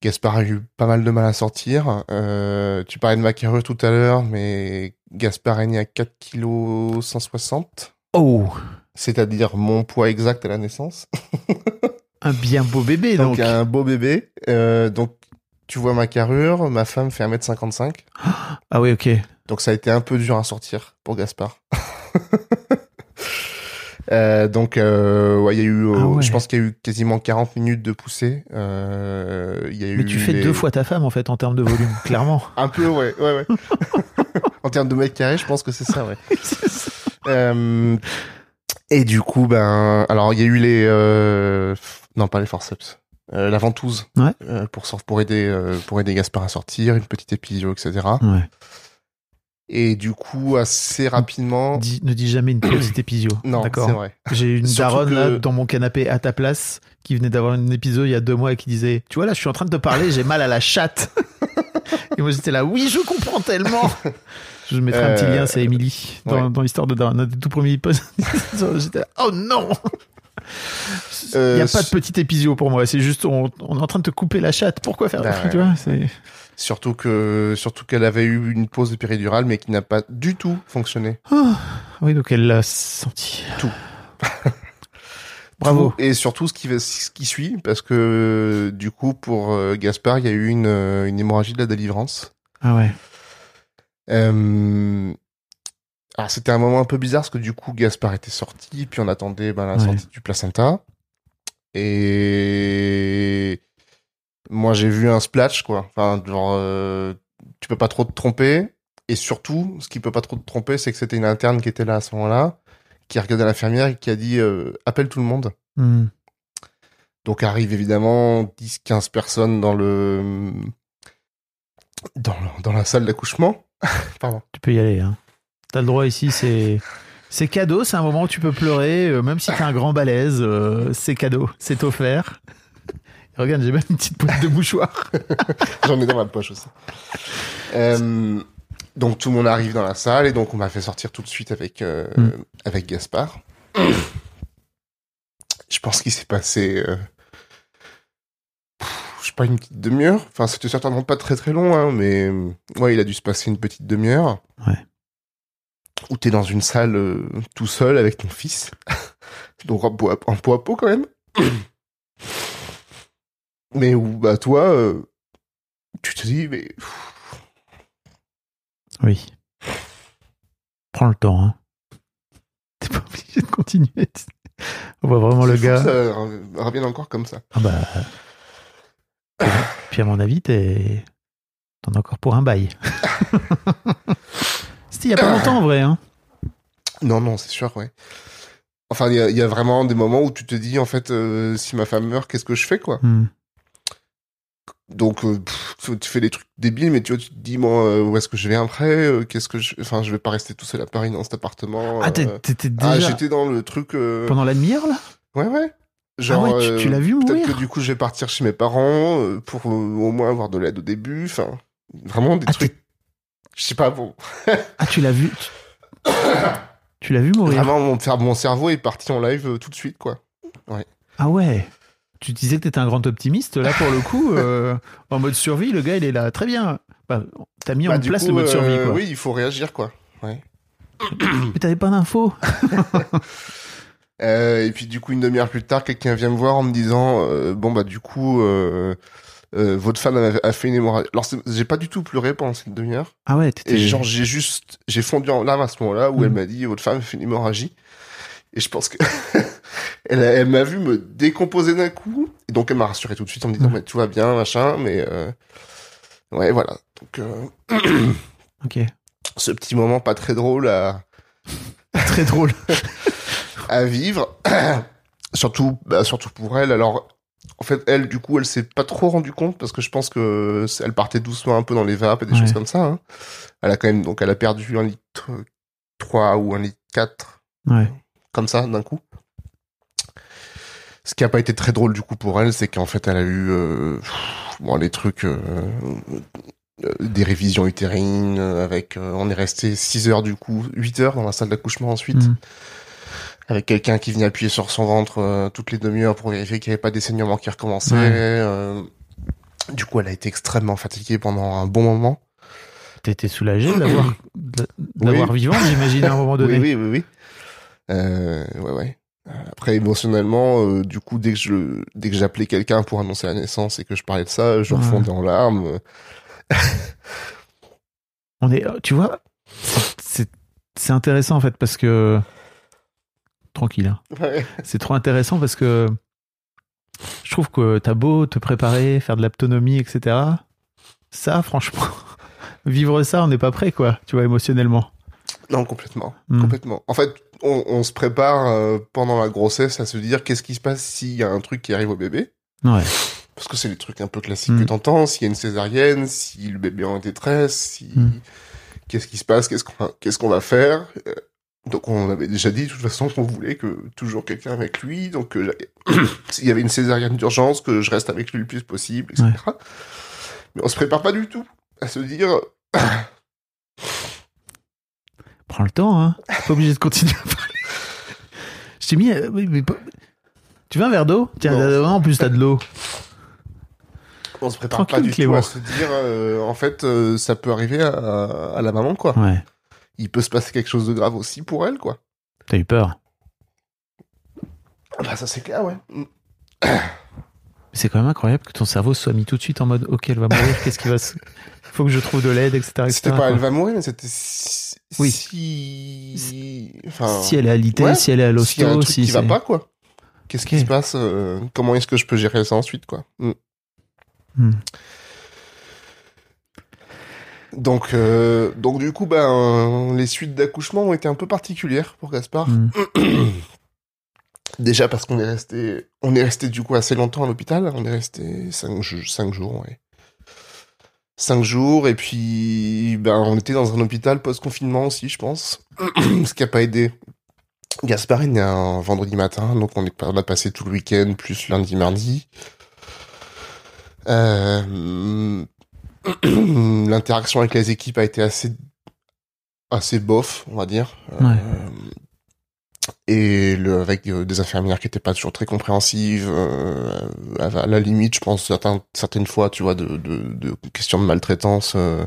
Gaspard a eu pas mal de mal à sortir. Euh, tu parlais de ma carrure tout à l'heure, mais Gaspard est né à 4 kg 160, Oh, c'est-à-dire mon poids exact à la naissance. un bien beau bébé, Donc, donc. un beau bébé. Euh, donc, tu vois ma carrure, ma femme fait 1m55. Ah oui, ok. Donc ça a été un peu dur à sortir pour Gaspard. (laughs) Euh, donc euh, ouais, il y a eu, euh, Ah ouais. je pense qu'il y a eu quasiment 40 minutes de poussée. Euh, il y a eu Mais tu fais les- deux fois ta femme, en fait, en termes de volume, (laughs) clairement. Un peu, ouais, ouais, ouais. (laughs) en termes de mètres carrés, je pense que c'est ça, ouais. Euh, et du coup, ben, alors il y a eu les, euh, non pas les forceps, euh, la ventouse Ouais. euh, pour pour aider pour aider Gaspard à sortir, une petite épisio, etc. Ouais. Et du coup, assez rapidement, Dis- ne dis jamais une (coughs) petite épisio. non, D'accord. c'est vrai. J'ai une daronne que- là dans mon canapé à ta place qui venait d'avoir un épisode il y a deux mois et qui disait Tu vois là, je suis en train de te parler, j'ai mal à la chatte. et moi j'étais là, oui, je comprends tellement. Je mettrai un petit Euh, lien, c'est Émilie dans, ouais. dans l'histoire de un des tout premiers posts. (laughs) j'étais là, oh non Euh, Il n'y a pas de petit épisio pour moi. C'est juste, on, on est en train de te couper la chatte. Pourquoi faire Bah, Tu vois, c'est. Surtout que, surtout qu'elle avait eu une pause péridurale, mais qui n'a pas du tout fonctionné. Ah, oui, donc elle l'a senti. Tout. (laughs) Bravo. Et surtout ce qui, va- ce qui suit, parce que du coup, pour euh, Gaspard, il y a eu une, euh, une hémorragie de la délivrance. Ah ouais. Euh, Alors c'était un moment un peu bizarre parce que du coup Gaspard était sorti, puis on attendait ben, la Ouais. sortie du placenta. Et moi j'ai vu un splash quoi. Enfin genre euh, tu peux pas trop te tromper. Et surtout, ce qui peut pas trop te tromper, c'est que c'était une interne qui était là à ce moment-là, qui a regardé l'infirmière et qui a dit euh, appelle tout le monde. Hmm. Donc arrive évidemment 10-15 personnes dans le dans, dans la salle d'accouchement. (laughs) Pardon. Tu peux y aller. Hein. T'as le droit ici, c'est. C'est cadeau, c'est un moment où tu peux pleurer, euh, même si t'es un grand balèze, euh, c'est cadeau, c'est offert. Regarde, j'ai même une petite poche de mouchoir. (laughs) J'en ai dans ma poche aussi. Euh, donc tout le monde arrive dans la salle et donc on m'a fait sortir tout de suite avec euh, Mm. avec Gaspard. Je pense qu'il s'est passé, je sais pas une petite demi-heure. Enfin c'était certainement pas très très long, hein, mais ouais il a dû se passer une petite demi-heure. Ouais. Où t'es dans une salle euh, tout seul avec ton fils, (laughs) donc en peau à, en peau à peau quand même. (coughs) mais où bah toi euh, tu te dis mais Oui. Prends le temps. Hein. (laughs) T'es pas obligé de continuer. (laughs) On voit vraiment le gars. ça re- revienne encore comme ça. Ah bah. (laughs) Puis à mon avis, t'es. T'en as encore pour un bail. (laughs) C'était il y a pas longtemps en vrai. Hein. Non, non, c'est sûr, ouais. Enfin, il y a, il y a vraiment des moments où tu te dis, en fait, euh, si ma femme meurt, qu'est-ce que je fais, quoi? Hmm. Donc, euh, pff, tu- fais des trucs débiles, mais tu vois, tu te dis, moi, euh, où est-ce que je vais après? Qu'est-ce que je... Enfin, je vais pas rester tout seul à Paris dans cet appartement. Ah, t'étais Ah, déjà. j'étais dans le truc... Pendant la demi-heure là? Ouais, ouais. Ah ouais, tu- tu l'as vu Peut-être mourir que du coup, je vais partir chez mes parents euh, pour euh, au moins avoir de l'aide au début. Enfin, vraiment des Ah, trucs... Je sais pas, bon... (laughs) Ah, tu l'as vu Tu, l'as vu mourir Vraiment, mon, cer- mon cerveau est parti en live euh, tout de suite, quoi. Ah ouais Tu disais que t'étais un grand optimiste. Là, pour le coup, euh, (laughs) en mode survie, le gars, il est là. Très bien. Bah, T'as mis Bah, en place coup, le mode survie, euh. Oui, il faut réagir, quoi. Mais t'avais pas d'infos. (laughs) Euh, et puis du coup une demi-heure plus tard, quelqu'un vient me voir en me disant euh, bon bah du coup euh, votre femme a, a fait une hémorragie. Alors j'ai pas du tout pleuré pendant cette demi-heure Ah ouais, et genre j'ai juste j'ai fondu en larmes à ce moment-là où Mm. elle m'a dit votre femme a fait une hémorragie et je pense que (laughs) elle, elle m'a vu me décomposer d'un coup et donc elle m'a rassuré tout de suite en me disant Mm. mais tout va bien machin mais euh, ouais voilà donc euh, (clears throat) Ok. ce petit moment pas très drôle à Très drôle. (laughs) à vivre. (clears throat) surtout, bah, surtout pour elle. Alors, en fait, elle, du coup, elle s'est pas trop rendu compte parce que je pense que elle partait doucement un peu dans les vapes et des Ouais. choses comme ça. hein. Elle a quand même, donc, elle a perdu un litre 3 ou un litre 4 Ouais. comme ça d'un coup. Ce qui a pas été très drôle du coup pour elle, c'est qu'en fait, elle a eu euh, bon les trucs. euh, euh, des révisions utérines euh, avec on est resté 6 heures du coup 8 heures dans la salle d'accouchement ensuite Mm. Avec quelqu'un qui venait appuyer sur son ventre euh, toutes les demi-heures pour vérifier qu'il n'y avait pas des saignements qui recommençaient. Ouais. euh, du coup, elle a été extrêmement fatiguée pendant un bon moment. T'étais soulagé de l'avoir Oui. vivant, j'imagine, à un moment donné. (laughs) Oui, oui, oui, oui. Euh, ouais, ouais. Après, émotionnellement, du coup, dès que je, dès que j'appelais quelqu'un pour annoncer la naissance et que je parlais de ça, je Ouais. refondais en larmes. (laughs) On est, tu vois, c'est intéressant en fait parce que tranquille, hein. Ouais. c'est trop intéressant parce que je trouve que t'as beau te préparer, faire de l'autonomie, etc. Ça, franchement, (laughs) vivre ça, on n'est pas prêt, quoi. Tu vois, émotionnellement. Non, complètement. Hmm. Complètement. En fait, on, on se prépare euh, pendant la grossesse à se dire qu'est-ce qui se passe s'il y a un truc qui arrive au bébé? Ouais. Parce que c'est les trucs un peu classiques Mm. que t'entends. S'il y a une césarienne, si le bébé est en détresse, si... Mm. Qu'est-ce qui se passe? Qu'est-ce qu'on va... qu'est-ce qu'on va faire? Euh, Donc on avait déjà dit de toute façon qu'on voulait que toujours quelqu'un avec lui. Donc euh, s'il (clears throat) y avait une césarienne d'urgence, que je reste avec lui le plus possible, etc. Mais on se prépare pas du tout à se dire... (clears throat) Prends le temps, hein. (laughs) Pas obligé de continuer à parler. Je t'ai mis. euh, oui, mais pas- Tu veux un verre d'eau? Tiens, en plus, t'as de l'eau. On se prépare Tranquille, pas du tout à se dire, euh, en fait, euh, ça peut arriver à, à la maman, quoi. Ouais. Il peut se passer quelque chose de grave aussi pour elle, quoi. T'as eu peur. Ah Bah, ça, c'est clair, ouais. C'est quand même incroyable que ton cerveau soit mis tout de suite en mode Ok, elle va mourir, qu'est-ce qui va se. (laughs) Faut que je trouve de l'aide, etc. etc., C'était pas elle va mourir, mais c'était si... Oui. Si... Enfin... Si elle est alitée, Ouais. si elle est à S'il y a un l'hosto, truc si qui va pas, quoi. Qu'est-ce qui se passe euh, Comment est-ce que je peux gérer ça ensuite, quoi Mm. Hmm. Donc, euh, donc du coup, ben, les suites d'accouchement ont été un peu particulières pour Gaspard. Hmm. (clears throat) Déjà parce qu'on est resté, on est resté du coup assez longtemps à l'hôpital. On est resté cinq, ju- cinq jours, ouais. Cinq jours, et puis, ben, on était dans un hôpital post-confinement aussi, je pense. (clears throat) Ce qui a pas aidé. Gaspard est né un vendredi matin, donc on, est, on a passé tout le week-end, plus lundi, mardi. Euh, (clears throat) L'interaction avec les équipes a été assez, assez bof, on va dire. Ouais. Euh, et le, avec euh, des infirmières qui étaient pas toujours très compréhensives, euh, à, à la limite, je pense certains, certaines fois, tu vois, de, de, de questions de maltraitance, euh,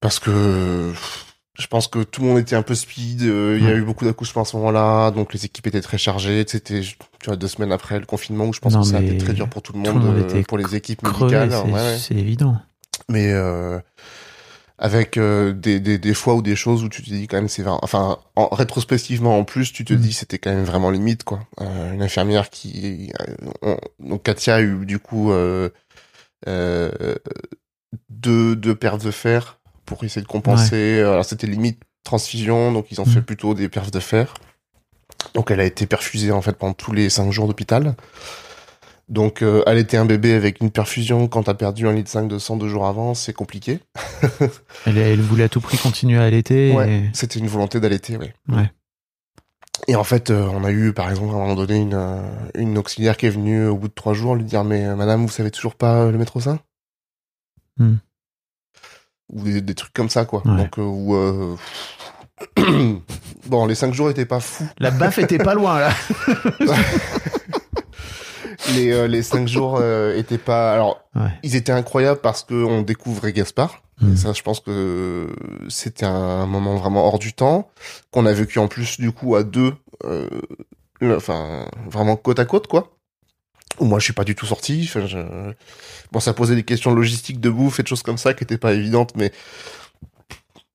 parce que je pense que tout le monde était un peu speed, euh, il y a Ouais. eu beaucoup d'accouchements à ce moment-là, donc les équipes étaient très chargées, c'était, tu vois, deux semaines après le confinement où je pense Non, que ça a été très dur pour tout le tout monde, le monde euh, pour les équipes médicales. c'est ouais, ouais. évident. Mais euh, avec euh, des, des, des fois ou des choses où tu te dis quand même c'est enfin en, rétrospectivement en plus tu te Mm. dis c'était quand même vraiment limite quoi Euh, une infirmière qui euh, on- donc Katia a eu du coup euh, euh, deux deux perfs de fer pour essayer de compenser Euh, alors c'était limite transfusion donc ils ont Mm. fait plutôt des perfs de fer donc elle a été perfusée en fait pendant tous les cinq jours d'hôpital donc, euh, allaiter un bébé avec une perfusion quand t'as perdu un litre 5 de sang deux jours avant, c'est compliqué. (laughs) Elle, elle voulait à tout prix continuer à allaiter. Ouais, et- c'était une volonté d'allaiter, oui. Ouais. Et en fait, euh, on a eu, par exemple, à un moment donné, une, une auxiliaire qui est venue au bout de trois jours lui dire Mais madame, vous savez toujours pas le mettre au sein? Hmm. Ou des, des trucs comme ça, quoi. Ouais. Donc, euh, où, euh, (clears throat) bon, les cinq jours étaient pas fous. La baffe était pas loin, là. (laughs) Les, euh, les cinq jours euh, étaient pas. Alors, Ouais. ils étaient incroyables parce qu'on découvrait Gaspard. Et ça, je pense que c'était un moment vraiment hors du temps, qu'on a vécu en plus du coup à deux, euh, enfin vraiment côte à côte quoi. Moi, je suis pas du tout sorti. Enfin, je- Bon, ça posait des questions logistiques de bouffe et de choses comme ça qui étaient pas évidentes, mais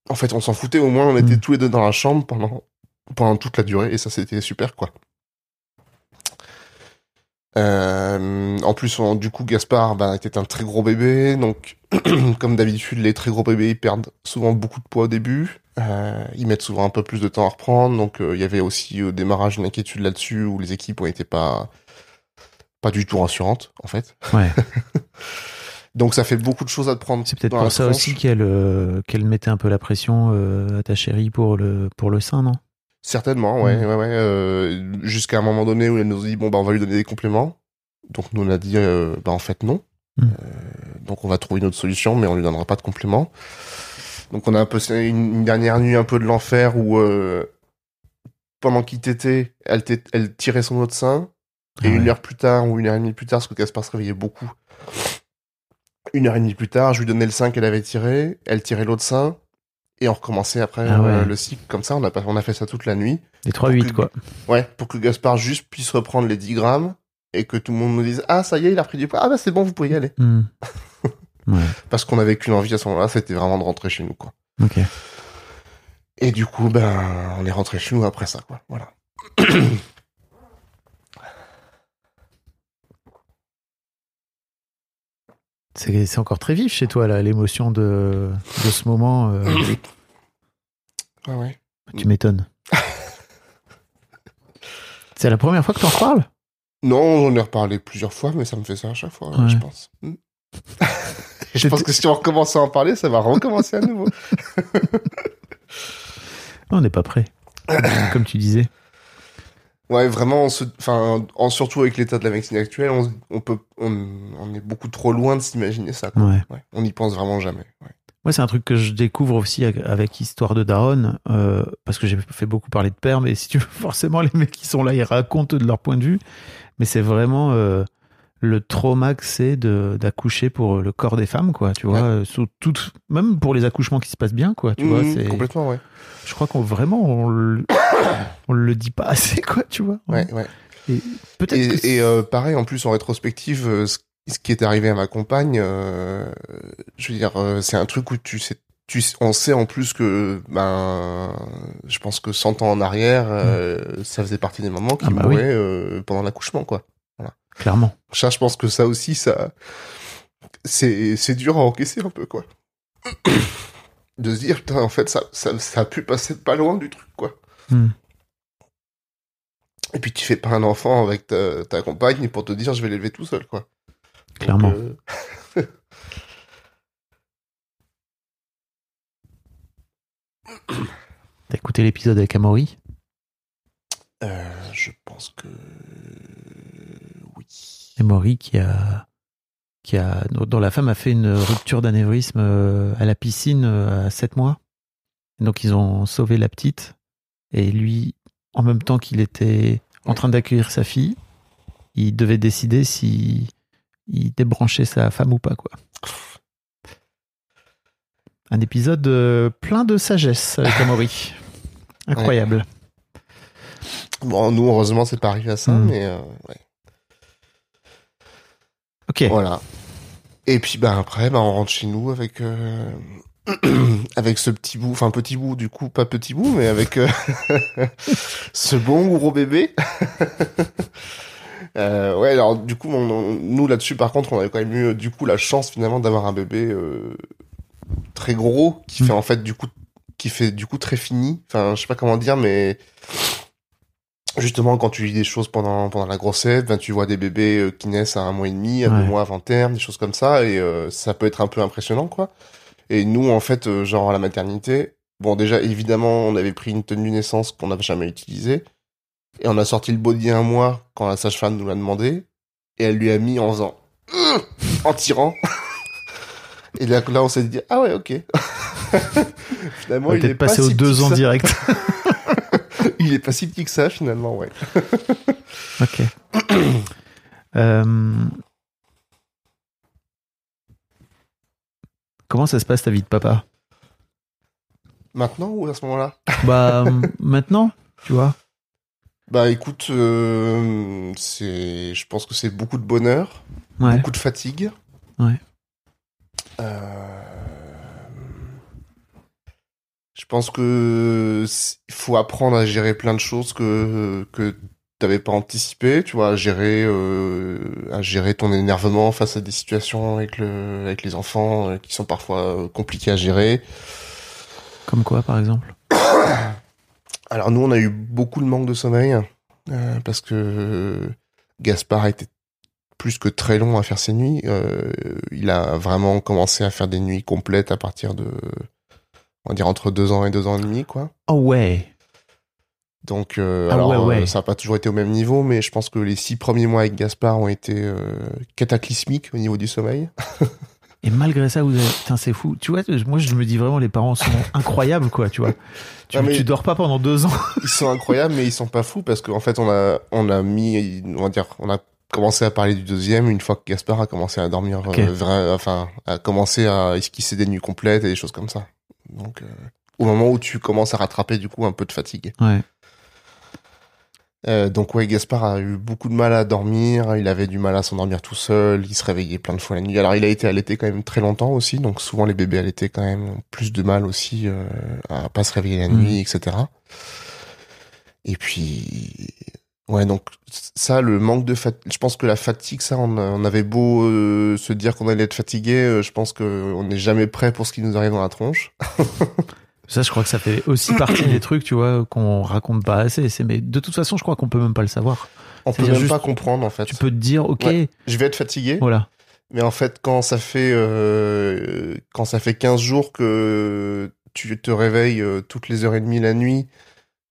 en fait, on s'en foutait. Au moins, on était Mm. tous les deux dans la chambre pendant pendant toute la durée et ça, c'était super quoi. Euh, en plus, on- du coup, Gaspard bah, était un très gros bébé, donc (clears throat) comme d'habitude, les très gros bébés ils perdent souvent beaucoup de poids au début. Euh, ils mettent souvent un peu plus de temps à reprendre, donc euh, il y avait aussi au démarrage une inquiétude là-dessus où les équipes été pas pas du tout rassurantes en fait. Ouais. (laughs) Donc ça fait beaucoup de choses à te prendre. C'est peut-être pour ça aussi qu'elle euh, qu'elle mettait un peu la pression euh, à ta chérie pour le, pour le sein, non? Certainement, ouais, Mm. ouais, ouais. euh, Jusqu'à un moment donné où elle nous a dit bon bah on va lui donner des compléments. Donc nous on a dit bah en fait non. Mm. Euh, donc on va trouver une autre solution, mais on lui donnera pas de compléments. Donc on a un peu une, une dernière nuit un peu de l'enfer où pendant qu'il t'était, elle, elle tirait son autre sein et Ah ouais. une heure plus tard ou une heure et demie plus tard, parce que Gaspard se réveillait beaucoup. Une heure et demie plus tard, je lui donnais le sein qu'elle avait tiré, elle tirait l'autre sein. Et on recommençait après Ah ouais. euh, le cycle comme ça. On a, on a fait ça toute la nuit. Les 3-8, que- quoi. Ouais, pour que Gaspard juste puisse reprendre les 10 grammes et que tout le monde nous dise Ah, ça y est, il a pris du poids. Ah, bah c'est bon, vous pouvez y aller. Hmm. (laughs) Ouais, Parce qu'on avait qu'une envie à ce moment-là, c'était vraiment de rentrer chez nous, quoi. ok. Et du coup, ben, on est rentré chez nous après ça, quoi. Voilà. (clears throat) C'est encore très vif chez toi, là, l'émotion de, de ce moment. euh, Ouais, ouais. tu m'étonnes. C'est la première fois que t'en reparles? Non, on en a reparlé plusieurs fois, mais ça me fait ça à chaque fois, Ouais. je pense. Hmm. (laughs) je pense que si on recommence à en parler, ça va recommencer à nouveau. (laughs) On n'est pas prêt. Comme tu disais. Ouais, vraiment, on se- enfin, en, surtout avec l'état de la médecine actuelle, on, on peut, on, on est beaucoup trop loin de s'imaginer ça. quoi. Ouais. Ouais, on n'y pense vraiment jamais. ouais. Moi, c'est un truc que je découvre aussi avec- Histoire de Daron, euh, parce que j'ai fait beaucoup parler de père, mais si tu veux, (laughs) forcément, les mecs qui sont là, ils racontent de leur point de vue, mais c'est vraiment euh, le trauma que c'est de- d'accoucher pour le corps des femmes, quoi, tu vois, Ouais. euh, sous toute, même pour les accouchements qui se passent bien, quoi, tu vois, Mhm, c'est, complètement, ouais. je crois qu'on vraiment, on le, (coughs) on le dit pas assez, quoi, tu vois. Ouais, ouais. Peut-être que Et, et, euh, pareil, en plus, en rétrospective, euh, ce, ce qui est arrivé à ma compagne, euh, je veux dire, euh, c'est un truc où tu sais, tu, on sait en plus que, ben, je pense que 100 ans en arrière, euh, ça faisait partie des moments qui Ah bah oui. mouraient euh, pendant l'accouchement, quoi. Clairement. Ça, je pense que ça aussi, ça, c'est, c'est dur à encaisser un peu, quoi. (coughs) De se dire, putain, en fait, ça, ça, ça a pu passer pas loin du truc, quoi. Hmm. Et puis tu fais pas un enfant avec ta, ta compagne pour te dire je vais l'élever tout seul quoi. Donc, Clairement. euh, (coughs) T'as écouté l'épisode avec Amaury? Euh, je pense que. Amaury qui a, qui a, dont la femme a fait une rupture d'anévrisme euh, à la piscine euh, à 7 mois. Donc ils ont sauvé la petite et lui, en même temps qu'il était en train d'accueillir sa fille, il devait décider si il débranchait sa femme ou pas quoi. Un épisode euh, plein de sagesse avec (laughs) Amaury. Incroyable. Bon nous heureusement c'est pas arrivé à ça Hmm. mais euh, ouais. Ok. voilà. Et puis ben après ben on rentre chez nous avec euh, (clears throat) avec ce petit bout enfin petit bout du coup pas petit bout mais avec euh, (laughs) ce bon gros bébé. (laughs) Euh, ouais, alors du coup, on- on- nous là-dessus, par contre, on avait quand même eu du coup la chance finalement d'avoir un bébé euh, très gros qui Mm. fait en fait du coup qui fait du coup très fini. Enfin, je sais pas comment dire, mais justement quand tu lis des choses pendant pendant la grossesse, ben tu vois des bébés euh, qui naissent à un mois et demi, à Ouais. deux mois avant terme, des choses comme ça, et euh, ça peut être un peu impressionnant, quoi. Et nous, en fait, euh, genre à la maternité, bon déjà évidemment, on avait pris une tenue naissance qu'on n'avait jamais utilisée. Et on a sorti le body un mois quand la sage-femme nous l'a demandé. Et elle lui a mis en faisant Hum en tirant. (laughs) Et là, là on s'est dit ah ouais ok. (laughs) finalement On il est peut-être pas passé aux si deux ans ça. direct. (laughs) Il est pas si petit que ça finalement ouais. (laughs) Ok. (clears throat) Euh, Comment ça se passe ta vie de papa? Maintenant ou à ce moment-là? Bah euh, (laughs) maintenant, tu vois. Bah écoute, euh, c'est, je pense que c'est beaucoup de bonheur, Ouais. beaucoup de fatigue. Ouais. Euh, Je pense que il faut apprendre à gérer plein de choses que que t'avais pas anticipé, tu vois, à gérer euh, à gérer ton énervement face à des situations avec le avec les enfants euh, qui sont parfois euh, compliquées à gérer. Comme quoi, par exemple? (coughs) Alors nous, on a eu beaucoup de manque de sommeil euh, parce que Gaspard a été plus que très long à faire ses nuits. Euh, il a vraiment commencé à faire des nuits complètes à partir de, on va dire entre deux ans et deux ans et demi, quoi. Oh ouais. Donc, euh, Ah alors, ouais, ouais. euh, ça n'a pas toujours été au même niveau, mais je pense que les six premiers mois avec Gaspard ont été euh, cataclysmiques au niveau du sommeil. (laughs) Et malgré ça, vous avez... Putain, c'est fou. Tu vois, moi, je me dis vraiment, les parents sont (laughs) incroyables, quoi, tu vois. Tu, Ah, mais- tu dors pas pendant deux ans. (laughs) Ils sont incroyables, mais ils sont pas fous parce qu'en fait, on a, on a mis, on va dire, on a commencé à parler du deuxième une fois que Gaspard a commencé à dormir, vrai, enfin, a commencé à esquisser des nuits complètes et des choses comme ça. Donc, euh, au moment où tu commences à rattraper du coup un peu de fatigue. Ouais. Euh, donc ouais, Gaspard a eu beaucoup de mal à dormir, il avait du mal à s'endormir tout seul, il se réveillait plein de fois la nuit. Alors il a été allaité quand même très longtemps aussi, donc souvent les bébés allaités quand même ont plus de mal aussi euh, à pas se réveiller la Mhm. nuit, etc. Et puis ouais, donc ça, le manque de fatigue, je pense que la fatigue, ça, on, avait beau euh, se dire qu'on allait être fatigué, euh, je pense que on n'est jamais prêt pour ce qui nous arrive dans la tronche. (laughs) Ça, je crois que ça fait aussi partie des trucs, tu vois, qu'on raconte pas assez. C'est, mais de toute façon, je crois qu'on peut même pas le savoir. On peut même juste- pas comprendre en fait. Tu peux te dire, ok, Ouais. Je vais être fatigué. voilà. Mais en fait, quand ça fait euh, quand ça fait 15 jours que tu te réveilles toutes les heures et demie la nuit,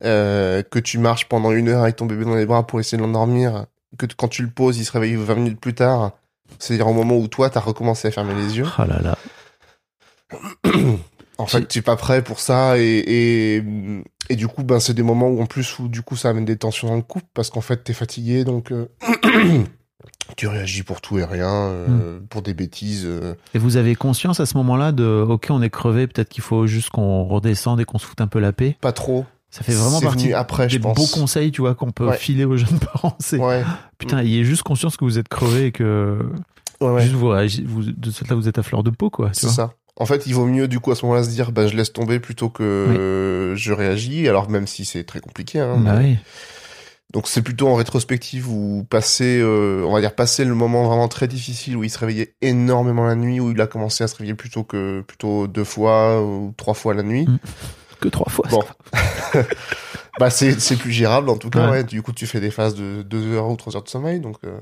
euh, que tu marches pendant une heure avec ton bébé dans les bras pour essayer de l'endormir, que quand tu le poses, il se réveille 20 minutes plus tard, c'est-à-dire au moment où toi, t'as recommencé à fermer les yeux, Oh là là. En fait, tu es pas prêt pour ça et, et, et du coup, ben, c'est des moments où en plus où du coup ça amène des tensions dans le couple parce qu'en fait t'es fatigué donc euh, (clears throat) tu réagis pour tout et rien, euh, pour des bêtises. euh. Et vous avez conscience à ce moment-là de, ok, on est crevé, peut-être qu'il faut juste qu'on redescende et qu'on se foute un peu la paix? Pas trop. Ça fait vraiment partie après, je des pense. beaux conseils, tu vois, qu'on peut Ouais. filer aux jeunes (laughs) parents. C'est Ouais. putain, ayez juste conscience que vous êtes crevé et que Ouais, juste vous, vous de ce fait là vous êtes à fleur de peau, quoi. C'est ça. En fait, il vaut mieux du coup à ce moment-là se dire bah je laisse tomber plutôt que je réagis. Alors même si c'est très compliqué. Hein, Bah mais- oui. Donc c'est plutôt en rétrospective ou passer, euh, on va dire passer le moment vraiment très difficile où il se réveillait énormément la nuit, où il a commencé à se réveiller plutôt que plutôt deux fois ou trois fois la nuit. Mm. Que trois fois. Bon. (laughs) bah c'est c'est plus gérable en tout cas. Ouais. Ouais. Du coup tu fais des phases de deux heures ou trois heures de sommeil, donc. euh,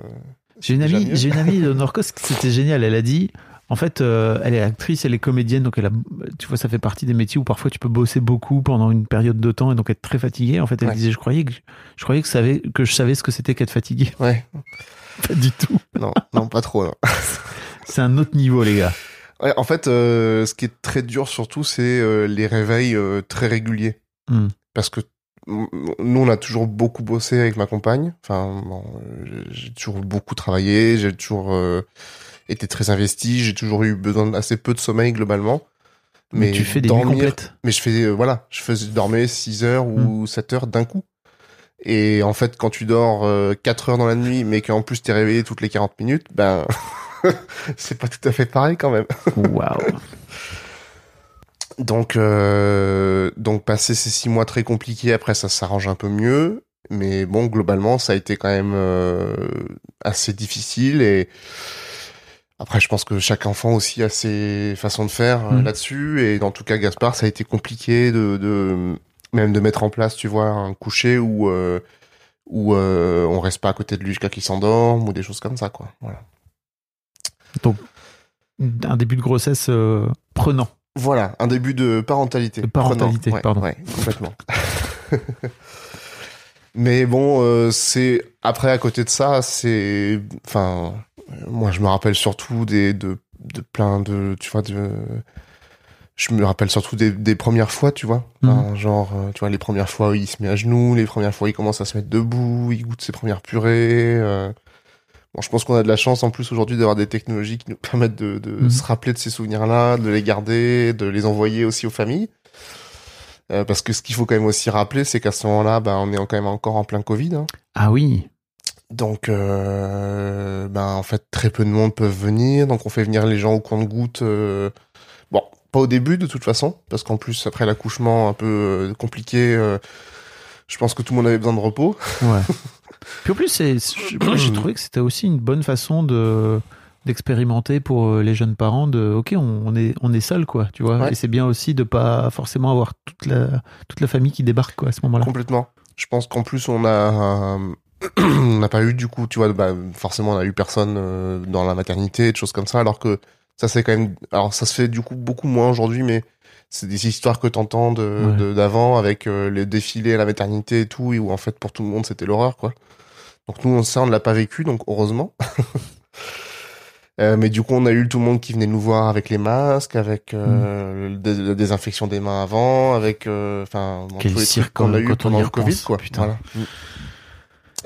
J'ai une amie, j'ai une amie de (laughs) Norcos, c'était génial. Elle a dit, en fait, euh, elle est actrice, elle est comédienne, donc elle a, tu vois, ça fait partie des métiers où parfois tu peux bosser beaucoup pendant une période de temps et donc être très fatigué. En fait, elle Ouais. disait, je croyais que, je croyais que, savais, que je savais ce que c'était qu'être fatigué. Ouais. (laughs) Pas du tout. Non, non pas trop. C'est un autre niveau, les gars. Ouais, en fait, euh, ce qui est très dur surtout, c'est euh, les réveils euh, très réguliers. Hmm. Parce que nous, on a toujours beaucoup bossé avec ma compagne. Enfin, bon, euh, j'ai toujours beaucoup travaillé, j'ai toujours euh, été très investi, j'ai toujours eu besoin d'assez peu de sommeil globalement. Mais, tu fais des dormir- nuits complètes. Mais je fais, euh, voilà, je faisais dormir 6 heures ou Hmm. 7 heures d'un coup. Et en fait, quand tu dors euh, 4 heures dans la nuit, mais qu'en plus t'es réveillé toutes les 40 minutes, ben, (laughs) (laughs) c'est pas tout à fait pareil quand même. Waouh. (laughs) Donc, euh, donc passer ces six mois très compliqués, après ça s'arrange un peu mieux. Mais bon, globalement, ça a été quand même euh, assez difficile. Et après, je pense que chaque enfant aussi a ses façons de faire euh, Mm. là-dessus. Et en tout cas, Gaspard, ça a été compliqué de, de même de mettre en place, tu vois, un coucher où euh, où on reste pas à côté de lui jusqu'à qu'il s'endorme ou des choses comme ça, quoi. Voilà. Un début de grossesse euh, prenant. Voilà, un début de parentalité. De parentalité, Prenant. Pardon. Ouais, complètement. (laughs) Mais bon, euh, c'est après à côté de ça, c'est, enfin, moi je me rappelle surtout des de, de plein de, tu vois, de, je me rappelle surtout des, des premières fois, tu vois, Enfin, genre, euh, tu vois, les premières fois où il se met à genoux, les premières fois où il commence à se mettre debout, il goûte ses premières purées. euh. Bon, je pense qu'on a de la chance en plus aujourd'hui d'avoir des technologies qui nous permettent de, de Mhm. se rappeler de ces souvenirs-là, de les garder, de les envoyer aussi aux familles. Euh, parce que ce qu'il faut quand même aussi rappeler, c'est qu'à ce moment-là, ben, on est quand même encore en plein Covid. hein. Ah oui. Donc, euh, ben, en fait, très peu de monde peuvent venir. Donc, on fait venir les gens au compte-goutte. euh, Bon, pas au début, de toute façon. Parce qu'en plus, après l'accouchement un peu compliqué, je pense que tout le monde avait besoin de repos. Ouais. (laughs) Puis en plus, moi, j'ai trouvé que c'était aussi une bonne façon de d'expérimenter pour euh, les jeunes parents de ok on, on est on est seul quoi tu vois Ouais. et c'est bien aussi de pas forcément avoir toute la toute la famille qui débarque quoi à ce moment-là Complètement. Je pense qu'en plus, on a, euh, (clears throat) on n'a pas eu du coup, tu vois, bah, forcément, on a eu personne euh, dans la maternité, des choses comme ça, alors que ça c'est quand même, alors ça se fait du coup beaucoup moins aujourd'hui, mais c'est des histoires que t'entends de, Ouais. de- d'avant avec euh, les défilés à la maternité et tout, et où en fait pour tout le monde c'était l'horreur, quoi. Donc nous, on- ça, on ne l'a pas vécu, donc heureusement. (laughs) Euh, mais du coup, on a eu tout le monde qui venait nous voir avec les masques, avec euh, dé- la désinfection des mains avant, avec, euh, enfin, bon, tous les cirque trucs qu'on a eu pendant le Covid, quoi. putain. Voilà. Mm.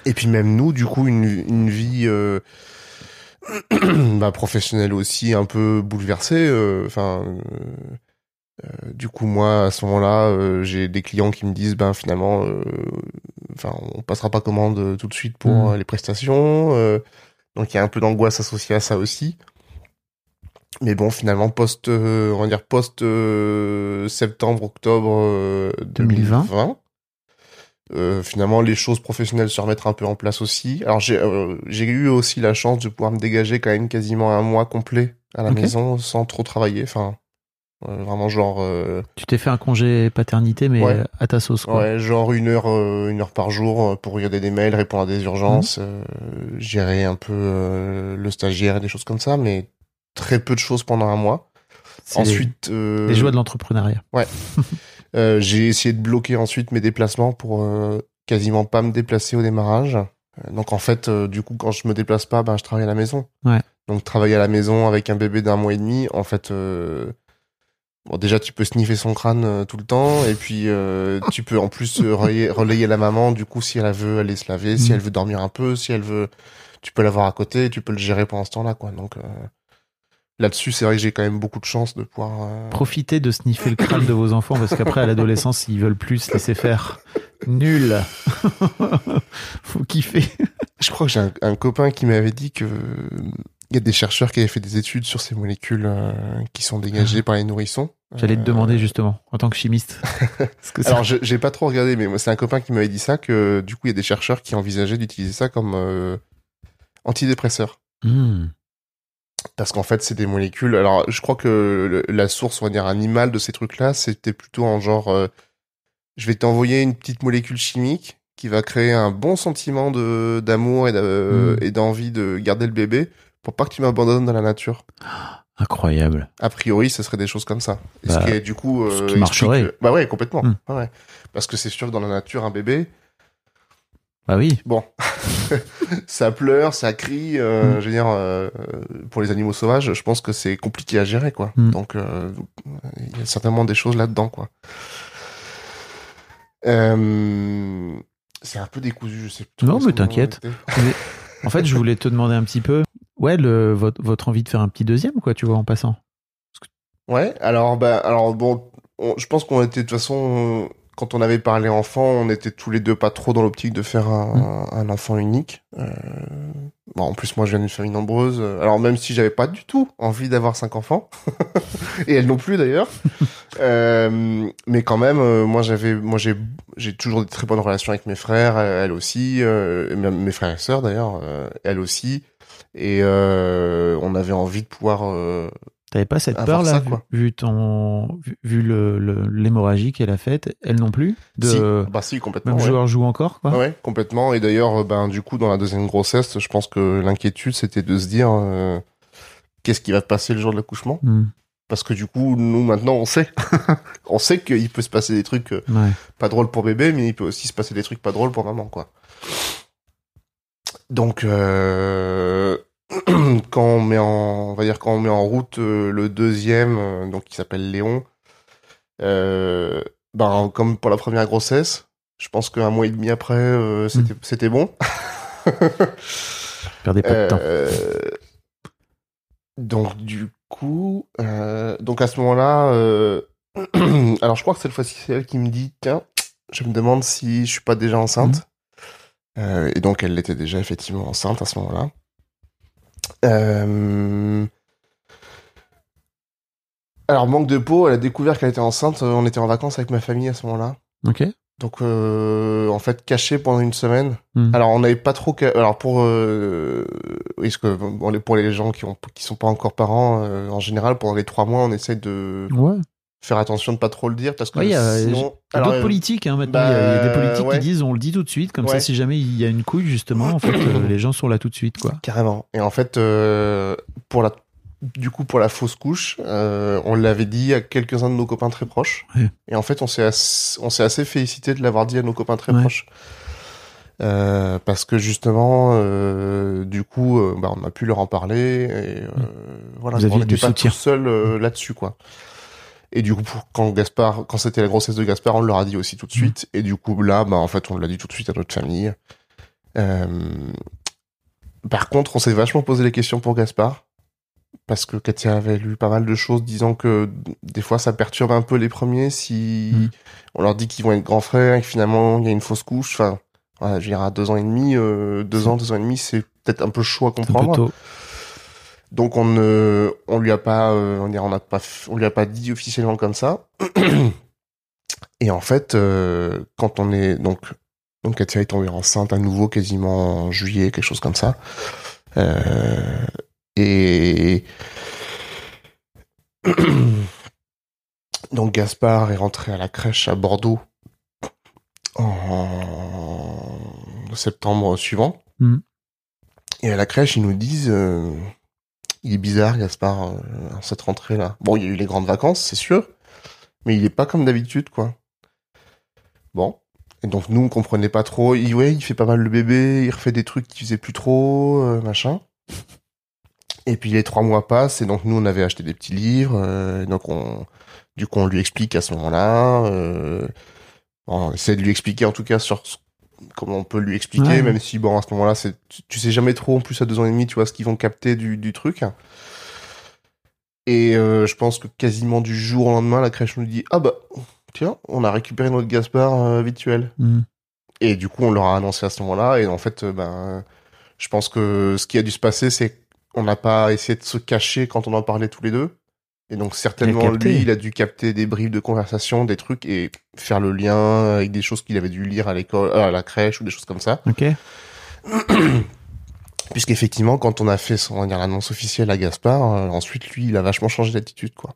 Et puis même nous, du coup, une, une vie euh, (clears throat) bah, professionnelle aussi un peu bouleversée. euh, Enfin, euh, du coup, moi, à ce moment-là, euh, j'ai des clients qui me disent, ben finalement, euh, enfin, on passera pas commande tout de suite pour Mm. euh, les prestations. donc il y a un peu d'angoisse associée à ça aussi. Mais bon, finalement, post, on va dire post septembre, octobre euh, 2020. 2020, euh, finalement, les choses professionnelles se remettent un peu en place aussi. Alors j'ai eu aussi la chance de pouvoir me dégager quand même quasiment un mois complet à la maison sans trop travailler. Enfin, vraiment genre euh, tu t'es fait un congé paternité mais Ouais. à ta sauce quoi Ouais, genre une heure, euh, une heure par jour euh, pour regarder des mails, répondre à des urgences, euh, gérer un peu euh, le stagiaire et des choses comme ça, mais très peu de choses pendant un mois. Ensuite, euh, les, les joies de l'entrepreneuriat (laughs) euh, j'ai essayé de bloquer ensuite mes déplacements pour euh, quasiment pas me déplacer au démarrage. Donc en fait, euh, du coup, quand je me déplace pas, ben je travaille à la maison. Ouais. Donc travailler à la maison avec un bébé d'un mois et demi, en fait, euh, Bon, déjà, tu peux sniffer son crâne euh, tout le temps, et puis euh, tu peux en plus euh, relayer, relayer la maman. Du coup, si elle veut aller se laver, si Mhm. elle veut dormir un peu, si elle veut, tu peux l'avoir à côté, tu peux le gérer pendant ce temps-là, quoi. Donc là-dessus, c'est vrai que j'ai quand même beaucoup de chance de pouvoir. Profitez de sniffer le crâne de vos enfants parce qu'après, à l'adolescence, ils veulent plus se laisser faire. Nul. (laughs) Faut kiffer. Je crois que j'ai un, un copain qui m'avait dit que il y a des chercheurs qui avaient fait des études sur ces molécules euh, qui sont dégagées par les nourrissons. J'allais te Euh, demander justement, en tant que chimiste. (laughs) Que ça- Alors, je- j'ai pas trop regardé, mais c'est un copain qui m'avait dit ça, que du coup, il y a des chercheurs qui envisageaient d'utiliser ça comme euh, antidépresseur. Hmm. Parce qu'en fait, c'est des molécules. Alors, je crois que le- la source, on va dire, animale de ces trucs-là, c'était plutôt en genre, euh, je vais t'envoyer une petite molécule chimique qui va créer un bon sentiment de d'amour et de- Mm. et d'envie de garder le bébé pour pas que tu m'abandonnes dans la nature. Incroyable. A priori, ce serait des choses comme ça. Et Bah, ce qui est du coup, euh, ce qui marcherait. que- Bah ouais, complètement. Mm. Ouais. Parce que c'est sûr que dans la nature, un bébé, Bah oui. Bon, (laughs) ça pleure, ça crie. euh, Mm. Je veux dire, euh, pour les animaux sauvages, je pense que c'est compliqué à gérer, quoi. Mm. Donc, euh, il y a certainement des choses là-dedans, quoi. Euh, c'est un peu décousu, je sais plus. Non, mais ce t'inquiète. En fait, je voulais te demander un petit peu, ouais, le, votre, votre envie de faire un petit deuxième, quoi, tu vois, en passant. Ouais. Alors, bah, alors bon, on- je pense qu'on était de toute façon, quand on avait parlé enfant, on était tous les deux pas trop dans l'optique de faire un, un enfant unique. Euh, bon, en plus, moi, je viens d'une famille nombreuse. Alors, même si j'avais pas du tout envie d'avoir cinq enfants, (laughs) et elle non plus d'ailleurs, (laughs) euh, mais quand même, euh, moi, j'avais, moi, j'ai, j'ai toujours des très bonnes relations avec mes frères, elle aussi, mes frères et sœurs d'ailleurs, elle aussi, et euh, on avait envie de pouvoir. euh, T'avais pas cette peur là, ça, vu- quoi. vu ton, vu, vu le, le- l'hémorragie qu'elle a faite, elle non plus, de Si. Bah si, complètement. même ouais. joueur joue encore, quoi. Ouais, complètement. Et d'ailleurs, euh, ben du coup, dans la deuxième grossesse, je pense que l'inquiétude, c'était de se dire euh, qu'est-ce qui va se passer le jour de l'accouchement? Hmm. Parce que du coup, nous maintenant, on sait, (laughs) on sait qu'il peut se passer des trucs Ouais. pas drôles pour bébé, mais il peut aussi se passer des trucs pas drôles pour maman, quoi. Donc, euh, (clears throat) quand on met en, on va dire quand on met en route euh, le deuxième, euh, donc qui s'appelle Léon, euh, ben comme pour la première grossesse, je pense qu'un mois et demi après, euh, c'était c'était bon. Perdez pas de temps. Donc du coup, euh, donc à ce moment-là, euh, (clears throat) alors je crois que cette fois-ci c'est elle qui me dit tiens, je me demande si je suis pas déjà enceinte. Euh, et donc elle l'était déjà effectivement enceinte à ce moment-là. Euh, Alors manque de peau, elle a découvert qu'elle était enceinte. euh, On était en vacances avec ma famille à ce moment-là. Ok. Donc euh, en fait caché pendant une semaine. Hmm. Alors on n'avait pas trop. Alors pour euh... oui, que pour les gens qui ont qui sont pas encore parents, euh, en général pendant les trois mois on essaie de Ouais. Faire attention de pas trop le dire parce que Ouais, il y a- sinon. Il y a d'autres euh, politiques, hein, maintenant. il, y a, il y a des bah, politiques ouais. qui disent on le dit tout de suite, comme ça, si jamais il y a une couille, justement, en fait, euh, les gens sont là tout de suite, quoi. Carrément. Et en fait, euh, pour la, du coup, pour la fausse couche, euh, on l'avait dit à quelques-uns de nos copains très proches. Et en fait, on s'est assez, on s'est assez félicité de l'avoir dit à nos copains très proches. Euh, parce que justement, euh, du coup, euh, bah, on a pu leur en parler et euh, voilà, Vous on n'était pas soutien. tout seul euh, là-dessus, quoi. Et du coup, quand Gaspard, quand c'était la grossesse de Gaspard, on leur a dit aussi tout de suite. Et du coup, là, bah, en fait, on l'a dit tout de suite à notre famille. Euh, par contre, on s'est vachement posé les questions pour Gaspard. Parce que Katia avait lu pas mal de choses disant que des fois ça perturbe un peu les premiers si Mm. on leur dit qu'ils vont être grands frères et que finalement il y a une fausse couche. Enfin, voilà, je dire, à deux ans et demi, euh, deux ans, deux ans et demi, c'est peut-être un peu chaud à comprendre. Donc on ne, on lui a pas, euh, on, pas, lui a pas dit officiellement comme ça. (clears throat) Et en fait, euh, quand on est donc, donc Katia est tombée enceinte à nouveau quasiment en juillet, quelque chose comme ça. Euh, et (clears throat) donc Gaspard est rentré à la crèche à Bordeaux en septembre suivant. Mm. Et à la crèche, ils nous disent, euh, il est bizarre Gaspard euh, cette rentrée là. Bon, il y a eu les grandes vacances, c'est sûr, mais il est pas comme d'habitude quoi. Bon. Et donc nous on comprenait pas trop. Il, ouais, il fait pas mal le bébé, il refait des trucs qu'il faisait plus trop, euh, machin. Et puis les trois mois passent et donc nous on avait acheté des petits livres, euh, donc on, du coup on lui explique à ce moment-là, on essaie de lui expliquer en tout cas sur ce- comment on peut lui expliquer, Ouais. même si bon à ce moment-là c'est, tu, tu sais jamais trop en plus à deux ans et demi tu vois ce qu'ils vont capter du, du truc. Et euh, je pense que quasiment du jour au lendemain la crèche nous dit ah bah tiens on a récupéré notre Gaspard euh, virtuel. Hmm. Et du coup, on leur a annoncé à ce moment-là. Et en fait, euh, ben, je pense que ce qui a dû se passer, c'est qu'on n'a pas essayé de se cacher quand on en parlait tous les deux. Et donc, certainement, lui, il a dû capter des bribes de conversation, des trucs, et faire le lien avec des choses qu'il avait dû lire à l'école, euh, à la crèche, ou des choses comme ça. Ok. (clears throat) Puisqu'effectivement, quand on a fait son, l'annonce officielle à Gaspard, euh, ensuite, lui, il a vachement changé d'attitude, quoi.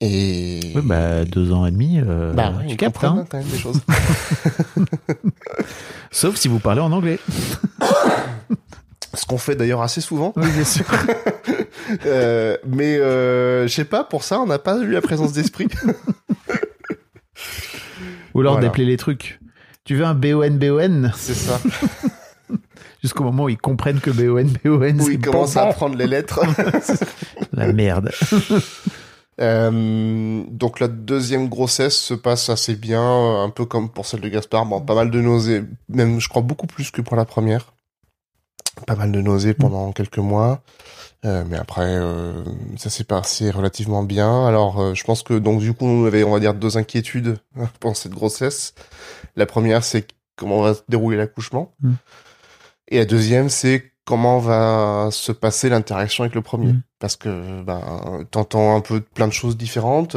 Et... Ouais, bah, deux ans et demi, euh, Bah ouais, tu il captes, hein. quand même des choses. (laughs) (laughs) Sauf si vous parlez en anglais. Ce qu'on fait d'ailleurs assez souvent. Oui, bien sûr. (laughs) Euh, mais euh, je sais pas, pour ça, on n'a pas eu la présence d'esprit. (laughs) Ou alors Voilà. d'appeler les trucs. Tu veux un BON BON C'est ça. (laughs) Jusqu'au moment où ils comprennent que BON BON Où c'est il commence à apprendre les lettres. (laughs) La merde. Euh, donc la deuxième grossesse se passe assez bien, un peu comme pour celle de Gaspard. Bon, pas mal de nausées, même je crois beaucoup plus que pour la première. Pas mal de nausées pendant quelques mois. Euh, mais après, euh, ça s'est passé relativement bien. Alors, euh, je pense que donc du coup, on avait, on va dire, deux inquiétudes (laughs) pendant cette grossesse. La première, c'est comment va se dérouler l'accouchement. Mm. Et la deuxième, c'est comment va se passer l'interaction avec le premier. Mm. Parce que ben, t'entends un peu plein de choses différentes.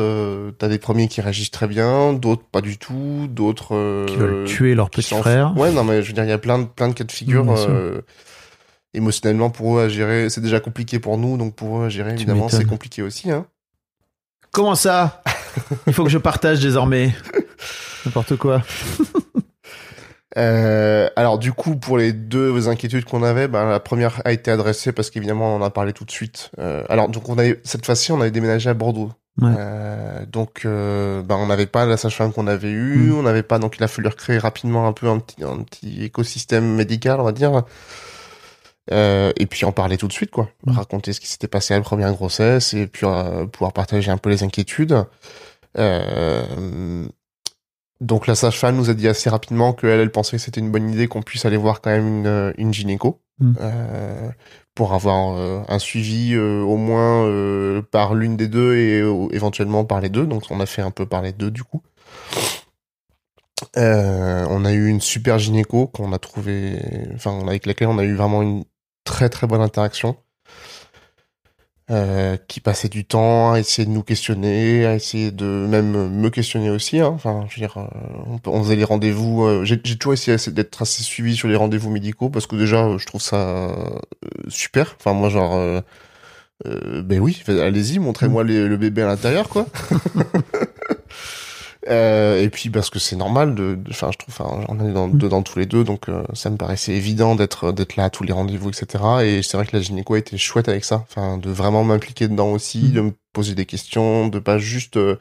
T'as des premiers qui réagissent très bien, d'autres pas du tout, d'autres Qui veulent tuer leur petit frère. Ouais, non, mais je veux dire, il y a plein de, plein de cas de figure. Mm, émotionnellement, pour eux à gérer, c'est déjà compliqué pour nous, donc pour eux à gérer, Tu évidemment, c'est compliqué aussi. Hein. Comment ça? Il faut que je partage désormais. (laughs) N'importe quoi. Euh, alors du coup, pour les deux inquiétudes qu'on avait, ben, la première a été adressée parce qu'évidemment, on en a parlé tout de suite. Euh, alors donc, on avait cette fois-ci, on avait déménagé à Bordeaux. Ouais. Euh, donc, euh, ben, on n'avait pas la sage-femme qu'on avait eue, Mm. on n'avait pas, donc il a fallu recréer rapidement un peu un petit, un petit écosystème médical, on va dire. Euh, et puis en parler tout de suite, quoi. Mm. Raconter ce qui s'était passé à la première grossesse et puis euh, pouvoir partager un peu les inquiétudes. Euh, donc la sage-femme nous a dit assez rapidement qu'elle, elle pensait que c'était une bonne idée qu'on puisse aller voir quand même une, une gynéco Mm. pour avoir un suivi au moins par l'une des deux et éventuellement par les deux. Donc on a fait un peu par les deux du coup. Euh, on a eu une super gynéco qu'on a trouvé, enfin avec laquelle on a eu vraiment une très très bonne interaction. Euh, qui passait du temps à essayer de nous questionner, à essayer de même me questionner aussi. Hein. Enfin, je veux dire, euh, on, faisait les rendez-vous. euh, J'ai toujours essayé d'être assez suivi sur les rendez-vous médicaux parce que déjà, je trouve ça super. Enfin, moi, genre, euh, ben oui, allez-y, montrez-moi les- le bébé à l'intérieur, quoi. (laughs) Euh, et puis parce que c'est normal de, enfin je trouve, enfin on est dans, dedans tous les deux, donc euh, ça me paraissait évident d'être d'être là à tous les rendez-vous, etc. Et c'est vrai que la gynéco été chouette avec ça, enfin de vraiment m'impliquer dedans aussi, Mhm. de me poser des questions, de pas juste euh,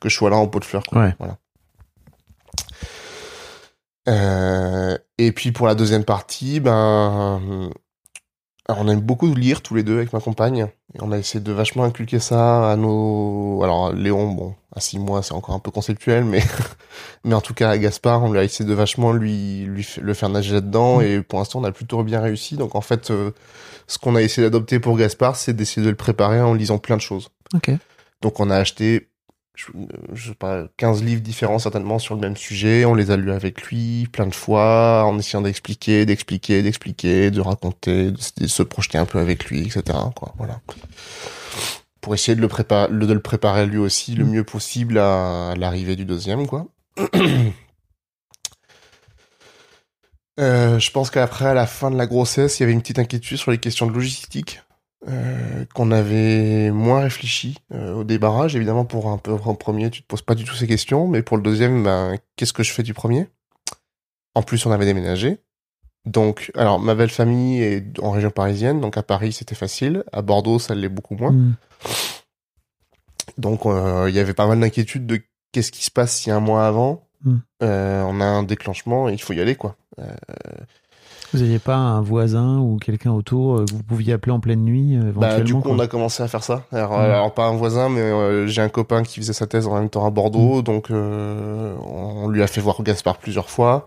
que je sois là en pot de fleurs. Quoi. Ouais. Voilà. Euh, et puis pour la deuxième partie, ben alors, on aime beaucoup lire tous les deux avec ma compagne. Et on a essayé de vachement inculquer ça à nos... Alors, Léon, bon, à six mois, c'est encore un peu conceptuel, mais, (laughs) mais en tout cas, à Gaspard, on lui a essayé de vachement lui, lui le faire nager là-dedans. Et pour l'instant, on a plutôt bien réussi. Donc, en fait, euh, ce qu'on a essayé d'adopter pour Gaspard, c'est d'essayer de le préparer en lisant plein de choses. Ok. Donc, on a acheté, je, je sais pas, 15 livres différents certainement sur le même sujet. On les a lus avec lui plein de fois, en essayant d'expliquer, d'expliquer, d'expliquer, de raconter, de, se- projeter un peu avec lui, etc. Voilà. Pour essayer de le préparer, de le préparer lui aussi le mieux possible à l'arrivée du deuxième, quoi. Euh, je pense qu'après, à la fin de la grossesse, il y avait une petite inquiétude sur les questions de logistique euh, qu'on avait moins réfléchi euh, au débarrage. Évidemment, pour un peu en premier, tu te poses pas du tout ces questions, mais pour le deuxième, ben, qu'est-ce que je fais du premier? En plus, on avait déménagé. Donc, alors, ma belle famille est en région parisienne, donc à Paris, c'était facile. À Bordeaux, ça l'est beaucoup moins. Mm. Donc, euh, il y avait pas mal d'inquiétudes de qu'est-ce qui se passe si un mois avant, Mm. euh, on a un déclenchement et il faut y aller, quoi. Vous n'aviez pas un voisin ou quelqu'un autour euh, que vous pouviez appeler en pleine nuit euh, Bah, du coup, quoi on a commencé à faire ça. Alors, alors, pas un voisin, mais euh, j'ai un copain qui faisait sa thèse en même temps à. Bordeaux, donc euh, on lui a fait voir Gaspard plusieurs fois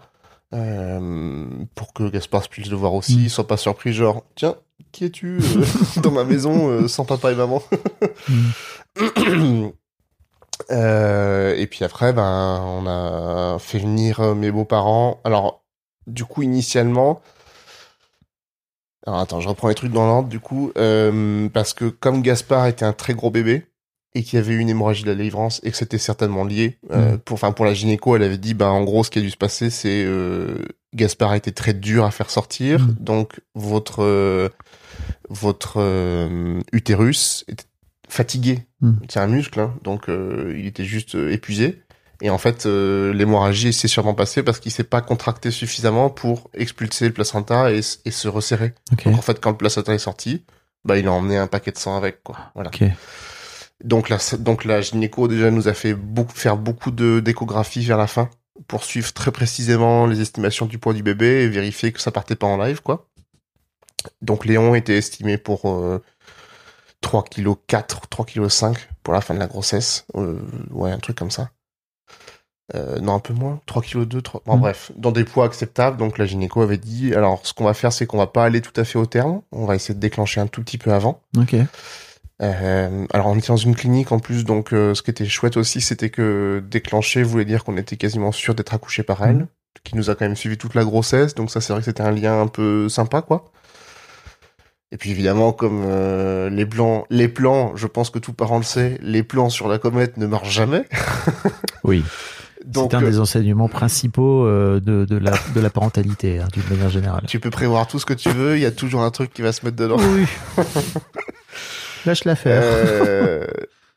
euh, pour que Gaspard puisse le voir aussi, Mm. il soit pas surpris, genre tiens, qui es-tu (laughs) dans ma maison sans papa et maman. (laughs) Euh, Et puis après, ben, on a fait venir mes beaux-parents. Alors, du coup, initialement. Alors attends, je reprends les trucs dans l'ordre du coup, euh, parce que comme Gaspard était un très gros bébé et qu'il y avait eu une hémorragie de la délivrance et que c'était certainement lié, euh, Mm. pour, enfin pour la gynéco, elle avait dit, ben en gros, ce qui a dû se passer, c'est euh, Gaspard a été très dur à faire sortir, Mm. donc votre euh, votre utérus était fatigué. Mm. C'est un muscle, hein, donc il était juste épuisé. Et en fait, euh, l'hémorragie s'est sûrement passée parce qu'il s'est pas contracté suffisamment pour expulser le placenta et, se resserrer. Donc en fait, quand le placenta est sorti, bah il a emmené un paquet de sang avec, quoi. Voilà. Donc la, donc la gynéco déjà nous a fait beaucoup, faire beaucoup de d'échographies vers la fin pour suivre très précisément les estimations du poids du bébé et vérifier que ça partait pas en live, quoi. Donc Léon était estimé pour euh, 3 kg 4, 3 kg 5 pour la fin de la grossesse. Euh, ouais, un truc comme ça. Euh, non, un peu moins. 3 kg 2, 3... Bon, bref, dans des poids acceptables. Donc la gynéco avait dit, alors ce qu'on va faire, c'est qu'on va pas aller tout à fait au terme. On va essayer de déclencher un tout petit peu avant. Ok. Euh, alors on était dans une clinique en plus, donc euh, ce qui était chouette aussi, c'était que déclencher voulait dire qu'on était quasiment sûr d'être accouché par elle, Mhm. qui nous a quand même suivi toute la grossesse, donc ça c'est vrai que c'était un lien un peu sympa quoi. Et puis évidemment, comme euh, les plans, les plans, je pense que tout parent le sait, les plans sur la comète ne marchent jamais. Oui. (laughs) C'est un euh, des enseignements principaux euh, de, de, la, de la parentalité, hein, d'une manière générale. tu peux prévoir tout ce que tu veux, il y a toujours un truc qui va se mettre dedans. Oui. (laughs) Lâche l'affaire. Euh,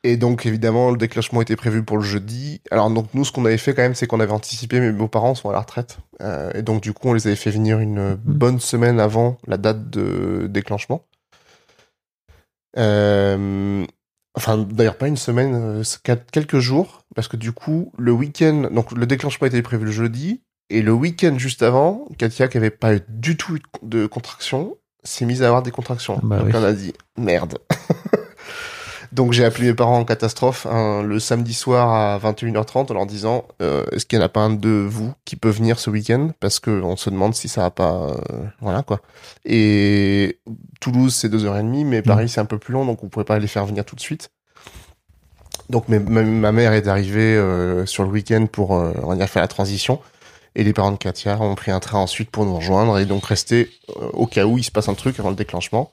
et donc évidemment le déclenchement était prévu pour le jeudi. Alors donc nous ce qu'on avait fait quand même c'est qu'on avait anticipé mes beaux-parents sont à la retraite Euh, et donc du coup on les avait fait venir une bonne semaine avant la date de déclenchement. Euh, enfin d'ailleurs pas une semaine, euh, quelques jours parce que du coup le week-end donc le déclenchement était prévu le jeudi et le week-end juste avant Katia qui avait pas eu du tout eu de contraction s'est mise à avoir des contractions. Bah donc oui. on a dit merde. (laughs) Donc j'ai appelé mes parents en catastrophe hein, le samedi soir à 21h30 en leur disant euh, est-ce qu'il n'y en a pas un de vous qui peut venir ce week-end? Parce que on se demande si ça va pas euh, voilà quoi. Et Toulouse c'est deux heures et demie mais Paris c'est un peu plus long donc on pouvait pas les faire venir tout de suite. Donc mes- ma, mère est arrivée euh, sur le week-end pour on va dire faire la transition et les parents de Katia ont pris un train ensuite pour nous rejoindre et donc rester au cas où il se passe un truc avant le déclenchement.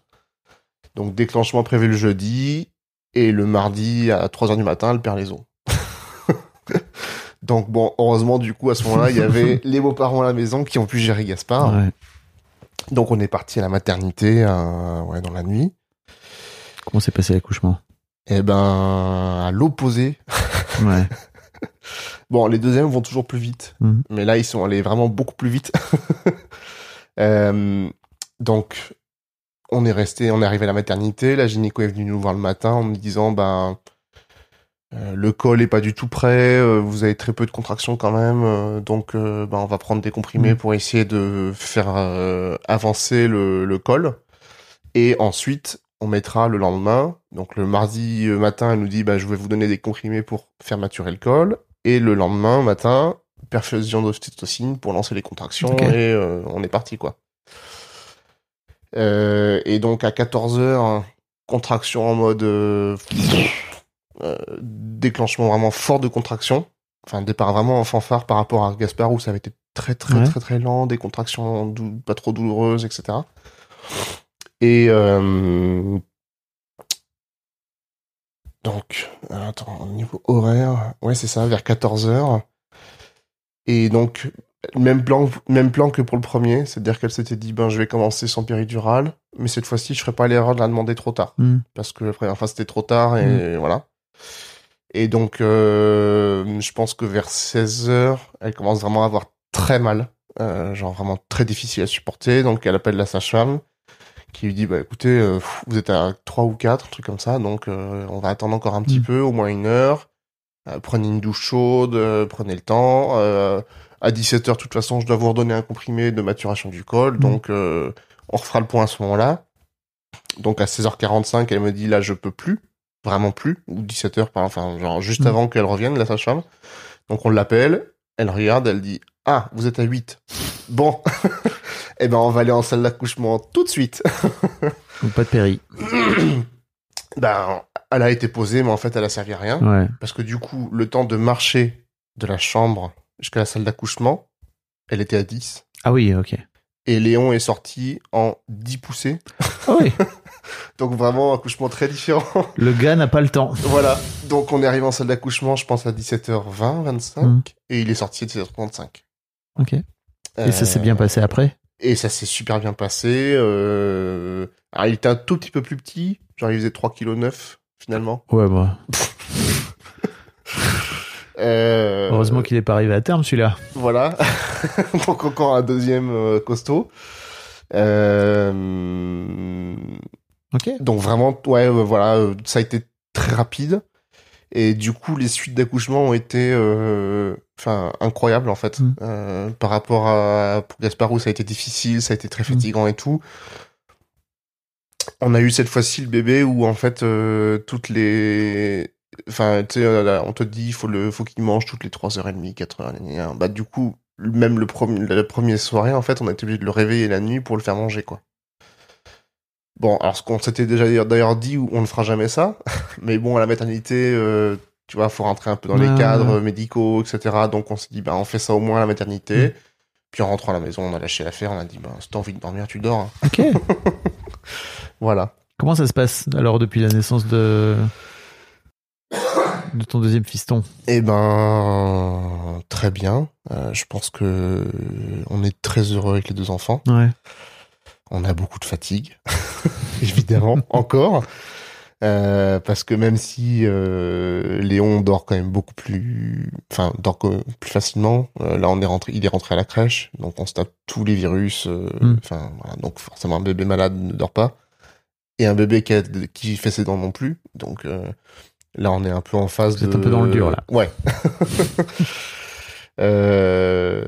Donc déclenchement prévu le jeudi et le mardi à 3h du matin, elle perd les os. (laughs) Donc bon, heureusement du coup à ce moment-là, il y avait (laughs) les beaux-parents à la maison qui ont pu gérer Gaspard. Ouais. Donc on est parti à la maternité euh, ouais, dans la nuit. Comment s'est passé l'accouchement? Et ben à l'opposé. (laughs) Ouais. Bon, les deuxièmes vont toujours plus vite, Mhm. mais là ils sont allés vraiment beaucoup plus vite. Euh, donc on est resté, on est arrivé à la maternité. La gynéco est venue nous voir le matin en me disant ben euh, le col est pas du tout prêt, euh, vous avez très peu de contractions quand même, euh, donc ben on va prendre des comprimés Mhm. pour essayer de faire euh, avancer le, le col. Et ensuite on mettra le lendemain, donc le mardi matin, elle nous dit bah je vais vous donner des comprimés pour faire maturer le col. Et le lendemain matin, perfusion d'ocytocine pour lancer les contractions et euh, on est parti quoi. Euh, et donc à 14h, contraction en mode euh, euh, déclancement vraiment fort de contraction. Enfin départ vraiment en fanfare par rapport à Gaspard où ça avait été très très Ouais. très très lent, des contractions dou- pas trop douloureuses, etc. Et donc, attends, au niveau horaire, ouais, c'est ça, vers 14h. Et donc, même plan, même plan que pour le premier, c'est-à-dire qu'elle s'était dit, ben, je vais commencer sans péridurale, mais cette fois-ci, je ferai pas l'erreur de la demander trop tard. Mhm. Parce que la première fois, c'était trop tard, et voilà. Et donc, euh, je pense que vers 16h, elle commence vraiment à avoir très mal, euh, genre vraiment très difficile à supporter, donc elle appelle la sage-femme, qui lui dit bah écoutez euh, vous êtes à 3 ou 4 un truc comme ça donc euh, on va attendre encore un petit Mm. peu au moins une heure Euh, prenez une douche chaude prenez le temps à 17h, de toute façon, je dois vous redonner un comprimé de maturation du col, Mhm. donc euh, on refera le point à ce moment-là. Donc à 16h45, elle me dit là, je peux plus, vraiment plus, ou 17h, par- enfin, genre juste Mhm. avant qu'elle revienne, la sage-femme. Donc on l'appelle, elle regarde, elle dit ah, vous êtes à 8. Bon, (laughs) eh ben on va aller en salle d'accouchement tout de suite. Donc pas de péri. (coughs) ben, elle a été posée, mais en fait, elle a servi à rien. Ouais. Parce que du coup, le temps de marcher de la chambre jusqu'à la salle d'accouchement, elle était à 10. Ah oui, ok. Et Léon est sorti en 10 poussées. Ah oui. (laughs) Donc vraiment, accouchement très différent. Le gars n'a pas le temps. voilà. Donc on est arrivé en salle d'accouchement, je pense à 17h20, 25. Mm. Et il est sorti à 17h35. Ok. Et ça s'est Euh, bien passé après? Et ça s'est super bien passé. Euh... Alors, il était un tout petit peu plus petit. Genre, il faisait 3,9 kg finalement. Ouais, bah. Euh, Heureusement qu'il est pas arrivé à terme celui-là. Voilà. (laughs) Donc encore un deuxième euh, costaud. Euh, Ok. Donc vraiment, ouais, voilà, ça a été très rapide. Et du coup, les suites d'accouchement ont été, euh, enfin, incroyables en fait, Mm. Par rapport à pour Gaspard où ça a été difficile, ça a été très fatigant et tout. On a eu cette fois-ci le bébé où en fait euh, toutes les, enfin, tu sais, euh, on te dit il faut le, faut qu'il mange toutes les 3h30, 4h. Bah du coup, même le premier, la première soirée en fait, on a été obligé de le réveiller la nuit pour le faire manger quoi. Bon, alors ce qu'on s'était déjà d'ailleurs dit, on ne fera jamais ça. (laughs) Mais bon, à la maternité, euh, tu vois, faut rentrer un peu dans Ouais, les cadres médicaux, etc. Donc on s'est dit, bah on fait ça au moins à la maternité. Mm. Puis en rentrant à la maison, on a lâché l'affaire. On a dit, bah si t'as envie de dormir, tu dors. hein. Ok. (laughs) Voilà. Comment ça se passe alors depuis la naissance de de ton deuxième fiston Eh ben, très bien. Euh, je pense que on est très heureux avec les deux enfants. Ouais. On a beaucoup de fatigue, (laughs) évidemment, (laughs) encore. Euh, parce que même si euh, Léon dort quand même beaucoup plus, enfin dort plus facilement, euh, là on est rentré, il est rentré à la crèche, donc on se tape tous les virus. euh, Mm. Enfin voilà, donc forcément un bébé malade ne dort pas, et un bébé qui, a- qui fait ses dents non plus. Donc euh, là on est un peu en phase Vous êtes de. un peu dans le dur, là. Ouais. (laughs) Euh,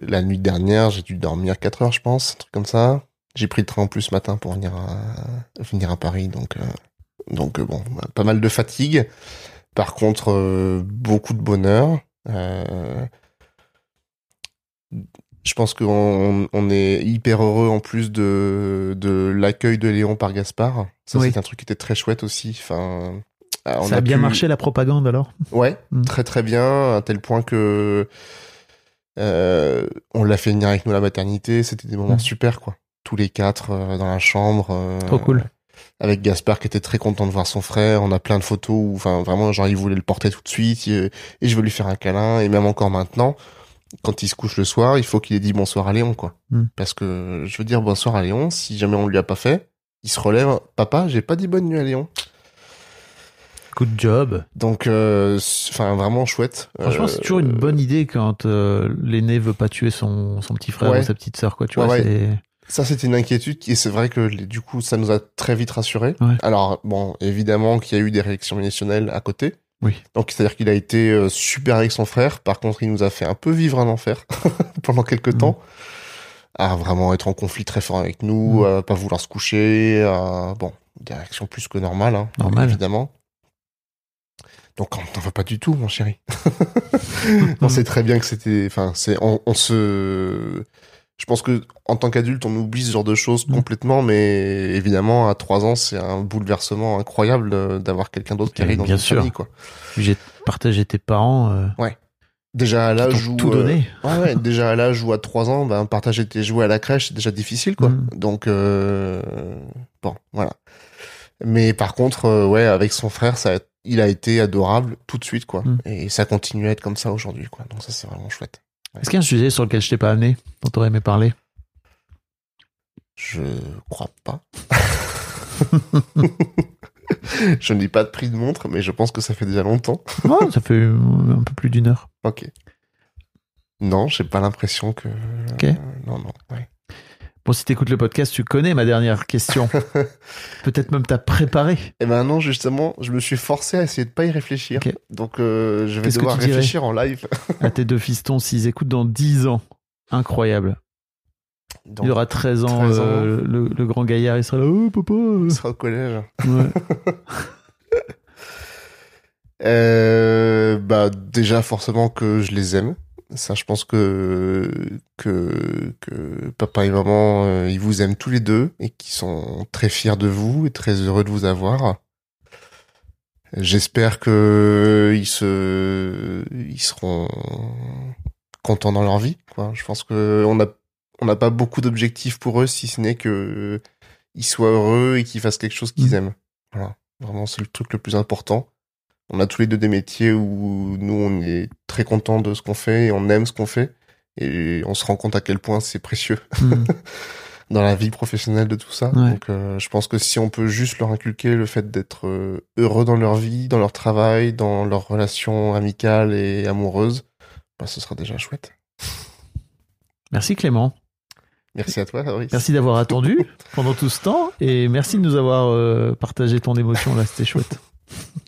la nuit dernière, j'ai dû dormir 4 heures, je pense, un truc comme ça. J'ai pris le train en plus ce matin pour venir à, venir à Paris, donc, euh, donc euh, bon, bah, pas mal de fatigue. Par contre, euh, beaucoup de bonheur. Je pense qu'on on est hyper heureux en plus de, de l'accueil de Léon par Gaspard. Ça, Oui. c'est un truc qui était très chouette aussi. Enfin, on Ça a bien pu- marché la propagande alors? Ouais, Mm. très très bien, à tel point que euh, on l'a fait venir avec nous à la maternité. C'était des moments Mm. super, quoi. Tous les quatre euh, dans la chambre. euh, Trop cool. Avec Gaspard qui était très content de voir son frère. On a plein de photos où, enfin, vraiment, genre, il voulait le porter tout de suite et, et je veux lui faire un câlin. Et même encore maintenant, quand il se couche le soir, il faut qu'il ait dit bonsoir à Léon, quoi. Mm. Parce que je veux dire bonsoir à Léon. Si jamais on lui a pas fait, il se relève. Papa, j'ai pas dit bonne nuit à Léon. Good job. Donc, euh, enfin, vraiment chouette. Franchement, Euh, c'est toujours une bonne idée quand euh, l'aîné veut pas tuer son, son petit frère Ouais. ou sa petite sœur, quoi. Tu Ouais, vois, ouais. c'est. Ça, c'était une inquiétude qui, et c'est vrai que du coup, ça nous a très vite rassurés. Ouais. Alors, bon, évidemment qu'il y a eu des réactions émotionnelles à côté. Oui. Donc, c'est-à-dire qu'il a été euh, super avec son frère. Par contre, il nous a fait un peu vivre un enfer (laughs) pendant quelques Mhm. temps. À vraiment être en conflit très fort avec nous, Mhm. à pas vouloir se coucher, à, bon, des réactions plus que normales, hein, Normal. évidemment. Donc, on t'en veut pas du tout, mon chéri. (laughs) on sait très bien que c'était, enfin, c'est, on, on se, je pense que en tant qu'adulte, on oublie ce genre de choses Mm. complètement, mais évidemment, à trois ans, c'est un bouleversement incroyable euh, d'avoir quelqu'un d'autre qui arrive dans bien sûr. famille, quoi. J'ai partagé tes parents. euh, Déjà à l'âge où, tout euh, donné. ouais, ouais, déjà à l'âge où à trois ans, ben, partager tes jouets à la crèche, c'est déjà difficile, quoi. Mm. Donc, euh, bon, voilà. Mais par contre, euh, ouais, avec son frère, ça, il a été adorable tout de suite, quoi. Mm. Et ça continue à être comme ça aujourd'hui, quoi. Donc ça, c'est vraiment chouette. Est-ce qu'il y a un sujet sur lequel je t'ai pas amené, dont t'aurais aimé parler? Je crois pas. (laughs) je ne dis pas de prix de montre, mais je pense que ça fait déjà longtemps. (laughs) Oh, ça fait un peu plus d'une heure. Ok. Non, j'ai pas l'impression que. Ok. Euh, non, non. Ouais. Bon, si t'écoutes le podcast, tu connais ma dernière question. (laughs) Peut-être même t'as préparé. Et ben non, justement, je me suis forcé à essayer de pas y réfléchir. Donc euh, je vais devoir réfléchir en live. (laughs) À tes deux fistons, s'ils écoutent dans 10 ans. Incroyable. Donc, il aura 13 ans, 13 ans. euh, le, le grand gaillard, il sera là, oh papa. on sera au collège. Ouais. (laughs) Euh, bah déjà forcément que je les aime. Ça, je pense que que que papa et maman, euh, ils vous aiment tous les deux et qu'ils sont très fiers de vous et très heureux de vous avoir. J'espère que ils se ils seront contents dans leur vie. Quoi. Je pense que on a on n'a pas beaucoup d'objectifs pour eux si ce n'est que ils soient heureux et qu'ils fassent quelque chose qu'ils Mhm. aiment. Voilà, vraiment c'est le truc le plus important. On a tous les deux des métiers où nous on est très content de ce qu'on fait et on aime ce qu'on fait et on se rend compte à quel point c'est précieux (laughs) Hmm. dans la vie professionnelle de tout ça. Ouais. Donc euh, je pense que si on peut juste leur inculquer le fait d'être euh, heureux dans leur vie, dans leur travail, dans leurs relations amicales et amoureuses, bah, ce sera déjà chouette. Merci Clément. Merci à toi, Fabrice. Merci d'avoir (laughs) attendu pendant tout ce temps et merci de nous avoir euh, partagé ton émotion là, c'était chouette. (laughs)